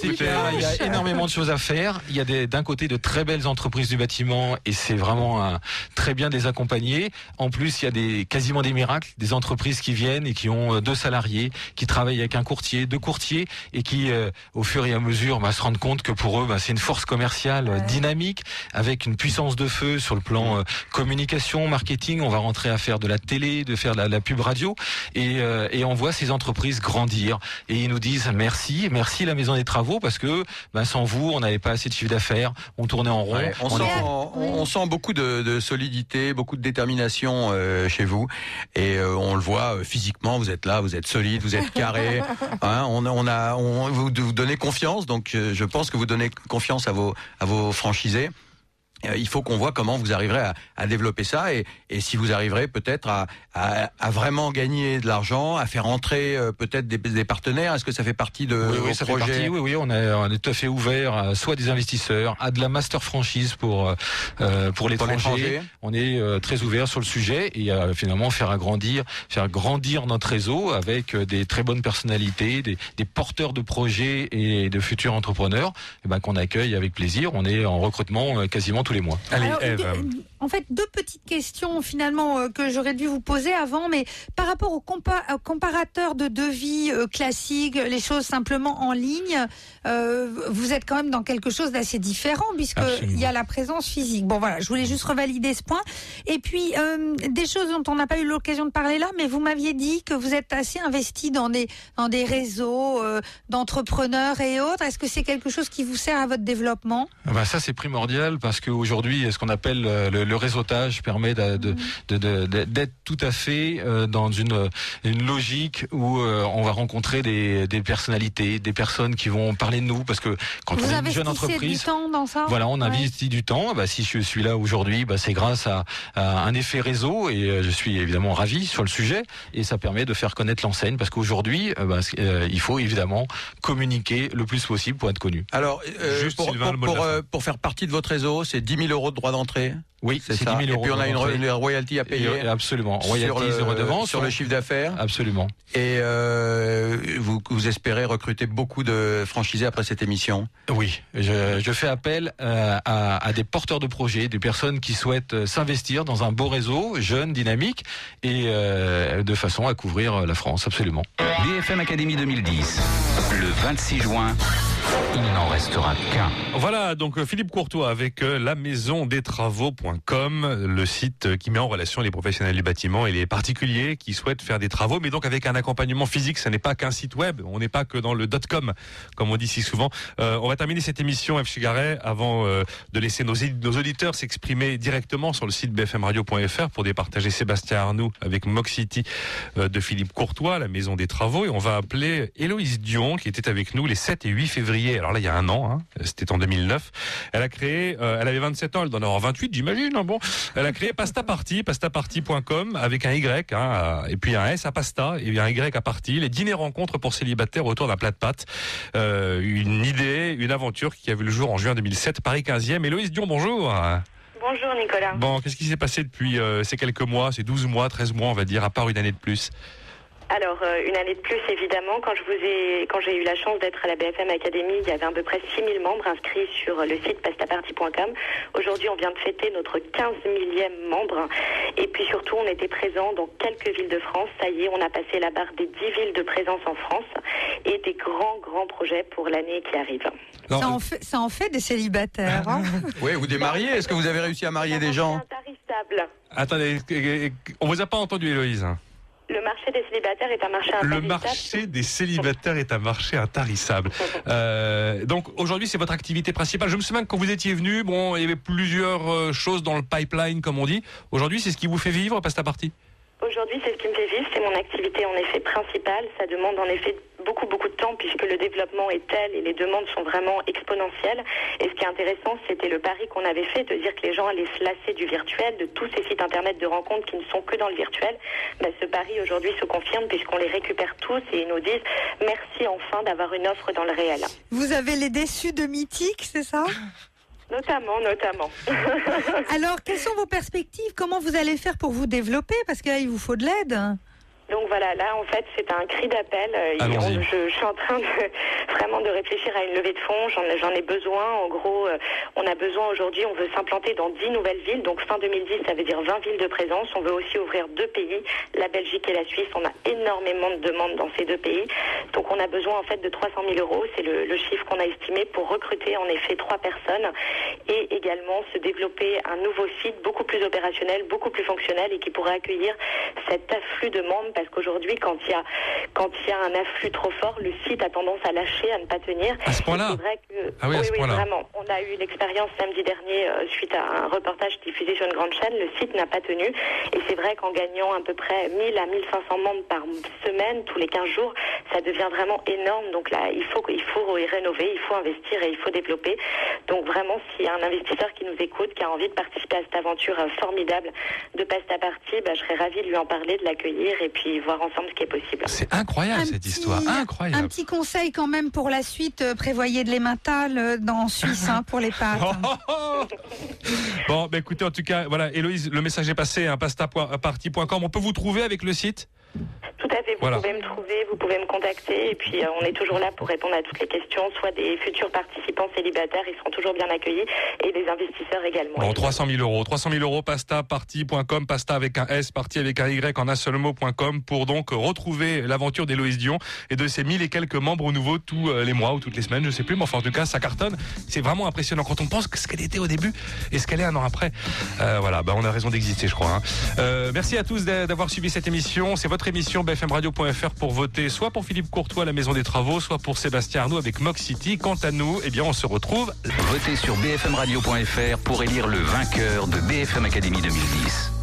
il euh, Il y a énormément de choses à faire. Il y a d'un côté de très belles entreprises du bâtiment et c'est vraiment un très bien de les accompagner. En plus, il y a des quasiment des miracles, des entreprises qui viennent et qui ont euh, deux salariés, qui travaillent avec un courtier, deux courtiers, et qui, euh, au fur et à mesure, bah, se rendent compte que pour eux, bah, c'est une force commerciale euh, dynamique, avec une puissance de feu sur le plan euh, communication, marketing. On va rentrer à faire de la télé, de faire de la, la pub radio, et, euh, et on voit ces entreprises grandir. Et ils nous disent merci, merci la Maison des Travaux, parce que bah, sans vous, on n'avait pas assez de chiffre d'affaires, on tournait en rond. Ouais, on, on sent, était- on, on sent beaucoup de, de solidité, beaucoup de détermination euh, chez vous, et euh, on le voit euh, physiquement. Vous êtes là, vous êtes solide, vous êtes carré. hein, on, on a, on, vous, vous donnez confiance, donc je pense que vous donnez confiance à vos, à vos franchisés. Euh, Il faut qu'on voit comment vous arriverez à, à développer ça et, et si vous arriverez peut-être à, à, à vraiment gagner de l'argent, à faire entrer euh, peut-être des, des partenaires. Est-ce que ça fait partie de Oui, vos oui, ça fait partie. Oui, oui, on, est, on est tout à fait ouvert à soit des investisseurs, à de la master franchise pour euh, pour l'étranger. On est euh, très ouvert sur le sujet et euh, finalement faire agrandir, faire grandir notre réseau avec euh, des très bonnes personnalités, des, des porteurs de projets et de futurs entrepreneurs, eh ben, qu'on accueille avec plaisir. On est en recrutement euh, quasiment tous les mois. Alors, deux- en fait, deux petites questions finalement euh, que j'aurais dû vous poser avant, mais par rapport au compa- au comparateur de devis euh, classique, les choses simplement en ligne, euh, vous êtes quand même dans quelque chose d'assez différent puisque il y a la présence physique. Bon voilà, je voulais juste revalider ce point. Et puis euh, des choses dont on n'a pas eu l'occasion de parler là, mais vous m'aviez dit que vous êtes assez investi dans des dans des réseaux d'entrepreneurs et autres. Est-ce que c'est quelque chose qui vous sert à votre développement? Ah bah ça c'est primordial parce qu'aujourd'hui ce qu'on appelle le, le réseautage permet de- de- de- de- de- d'être tout à fait euh, dans une, une logique où euh, on va rencontrer des, des personnalités, des personnes qui vont parler de nous. Parce que quand Vous on est une jeune investissez du entreprise, temps dans ça? voilà, on Ouais. investit du temps. Bah, si je suis là aujourd'hui, bah, c'est grâce à, à un effet réseau et euh, je suis évidemment ravi sur le sujet. Et ça permet de faire connaître l'enseigne. Parce qu'aujourd'hui, euh, bah, euh, il faut évidemment communiquer le plus possible pour être connu. Alors, euh, Juste, pour, euh, pour faire partie de votre réseau, c'est 10 000 euros de droit d'entrée? Oui, c'est c'est ça. 10 000 Et puis on a une, une royalty à payer. Et, absolument. Sur Royalties le, et redevances. Sur le chiffre d'affaires. Absolument. Et euh, vous, vous espérez recruter beaucoup de franchisés après cette émission Oui, je, je fais appel euh, à, à des porteurs de projets, des personnes qui souhaitent euh, s'investir dans un beau réseau, jeune, dynamique, et euh, de façon à couvrir la France, absolument. BFM Académie 2010. Le 26 juin, il n'en restera qu'un. Voilà, donc euh, Philippe Courtois avec euh, la maison des travaux.com, le site euh, qui met en relation les professionnels du bâtiment et les particuliers qui souhaitent faire des travaux, mais donc avec un accompagnement physique. Ce n'est pas qu'un site web, on n'est pas que dans le .com, comme on dit si souvent. On va terminer cette émission F. Chigaret avant de laisser nos, auditeurs s'exprimer directement sur le site bfmradio.fr pour départager Sébastien Arnoux avec Mox City euh, de Philippe Courtois, la maison des travaux, et on va appeler Héloïse Dion qui était avec nous les 7 et 8 février. Alors là, il y a un an, hein, c'était en 2009. Elle a créé, euh, elle avait 27 ans, elle doit en avoir 28, j'imagine. hein, bon, elle a créé Pasta Party, pastaparty.com avec un Y hein, à- et puis un S à pasta et un Y à party. Les dîners rencontres pour célibataires autour d'un plat de pâtes. Euh, une idée, une aventure qui a vu le jour en juin 2007, Paris 15e. Héloïse Dion, bonjour. Bonjour Nicolas. Bon, qu'est-ce qui s'est passé depuis euh, ces quelques mois, ces 12 mois, 13 mois, on va dire, à part une année de plus? Alors, euh, une année de plus, évidemment, quand je vous ai, quand j'ai eu la chance d'être à la BFM Academy, il y avait à peu près 6000 membres inscrits sur le site pastaparty.com. Aujourd'hui, on vient de fêter notre 15 millième membre. Et puis surtout, on était présent dans quelques villes de France. Ça y est, on a passé la barre des 10 villes de présence en France et des grands, grands projets pour l'année qui arrive. ça, en fait, ça en fait des célibataires. hein. Oui, vous démariez Est-ce que vous avez réussi à marier des gens Intarissable. Attendez, on vous a pas entendu, Héloïse Le marché des célibataires est un marché Le intarissable. marché des célibataires est un marché intarissable. Euh, donc aujourd'hui, c'est votre activité principale. Je me souviens que quand vous étiez venu, bon, il y avait plusieurs euh, choses dans le pipeline, comme on dit. Aujourd'hui, c'est ce qui vous fait vivre, Pasta Party? Aujourd'hui, c'est ce qui me fait vivre, c'est mon activité en effet principale. Ça demande en effet beaucoup, beaucoup de temps puisque le développement est tel et les demandes sont vraiment exponentielles. Et ce qui est intéressant, c'était le pari qu'on avait fait de dire que les gens allaient se lasser du virtuel, de tous ces sites internet de rencontres qui ne sont que dans le virtuel. Ben, ce pari aujourd'hui se confirme puisqu'on les récupère tous et ils nous disent merci enfin d'avoir une offre dans le réel. Vous avez les déçus de Mythique, c'est ça? Notamment, notamment. Alors, quelles sont vos perspectives? Comment vous allez faire pour vous développer? Parce que là, il vous faut de l'aide. Donc voilà, là en fait c'est un cri d'appel. Euh, je, je suis en train de, vraiment de réfléchir à une levée de fonds. J'en j'en ai besoin. En gros, euh, on a besoin aujourd'hui, on veut s'implanter dans 10 nouvelles villes. Donc fin 2010, ça veut dire 20 villes de présence. On veut aussi ouvrir deux pays, la Belgique et la Suisse. On a énormément de demandes dans ces deux pays. Donc on a besoin en fait de 300 000 euros. C'est le, le chiffre qu'on a estimé pour recruter en effet trois personnes et également se développer un nouveau site beaucoup plus opérationnel, beaucoup plus fonctionnel et qui pourrait accueillir cet afflux de membres parce qu'aujourd'hui quand il y a quand il y a un afflux trop fort, le site a tendance à lâcher, à ne pas tenir. À ce point-là que Ah oui, à ce point-là. vraiment. On a eu l'expérience samedi dernier euh, suite à un reportage diffusé sur une grande chaîne, le site n'a pas tenu et c'est vrai qu'en gagnant à peu près 1000 à 1500 membres par semaine tous les 15 jours, ça devient vraiment énorme. Donc là, il faut il faut y rénover, il faut investir et il faut développer. Donc vraiment, s'il y a un investisseur qui nous écoute, qui a envie de participer à cette aventure euh, formidable de Pasta Party, bah, je serais ravie de lui en parler, de l'accueillir et puis voir ensemble ce qui est possible. C'est incroyable cette histoire, incroyable. Un petit conseil quand même pour la suite, euh, prévoyez de l'emmental euh, dans en Suisse hein, pour les pâtes. Bon, bah écoutez, en tout cas, voilà, Héloïse, le message est passé, hein, pastaparty.com. On peut vous trouver avec le site? Tout à fait, vous Voilà. pouvez me trouver, vous pouvez me contacter et puis euh, on est toujours là pour répondre à toutes les questions, soit des futurs participants célibataires, ils seront toujours bien accueillis et des investisseurs également. Bon, 300 000 euros. 300 000 euros, pastaparty.com, pasta avec un S, party avec un Y en un seul mot.com pour donc retrouver l'aventure d'Héloïse Dion et de ses mille et quelques membres nouveaux tous euh, les mois ou toutes les semaines, je sais plus, mais enfin en tout cas ça cartonne. C'est vraiment impressionnant quand on pense que ce qu'elle était au début et ce qu'elle est un an après. Euh, voilà, bah, on a raison d'exister, je crois. hein. Euh, merci à tous d'a- d'avoir suivi cette émission. C'est votre émission bfmradio.fr pour voter soit pour Philippe Courtois à la Maison des Travaux, soit pour Sébastien Arnaud avec Mox City. Quant à nous, eh bien on se retrouve Votez sur bfmradio.fr pour élire le vainqueur de BFM Academy 2010.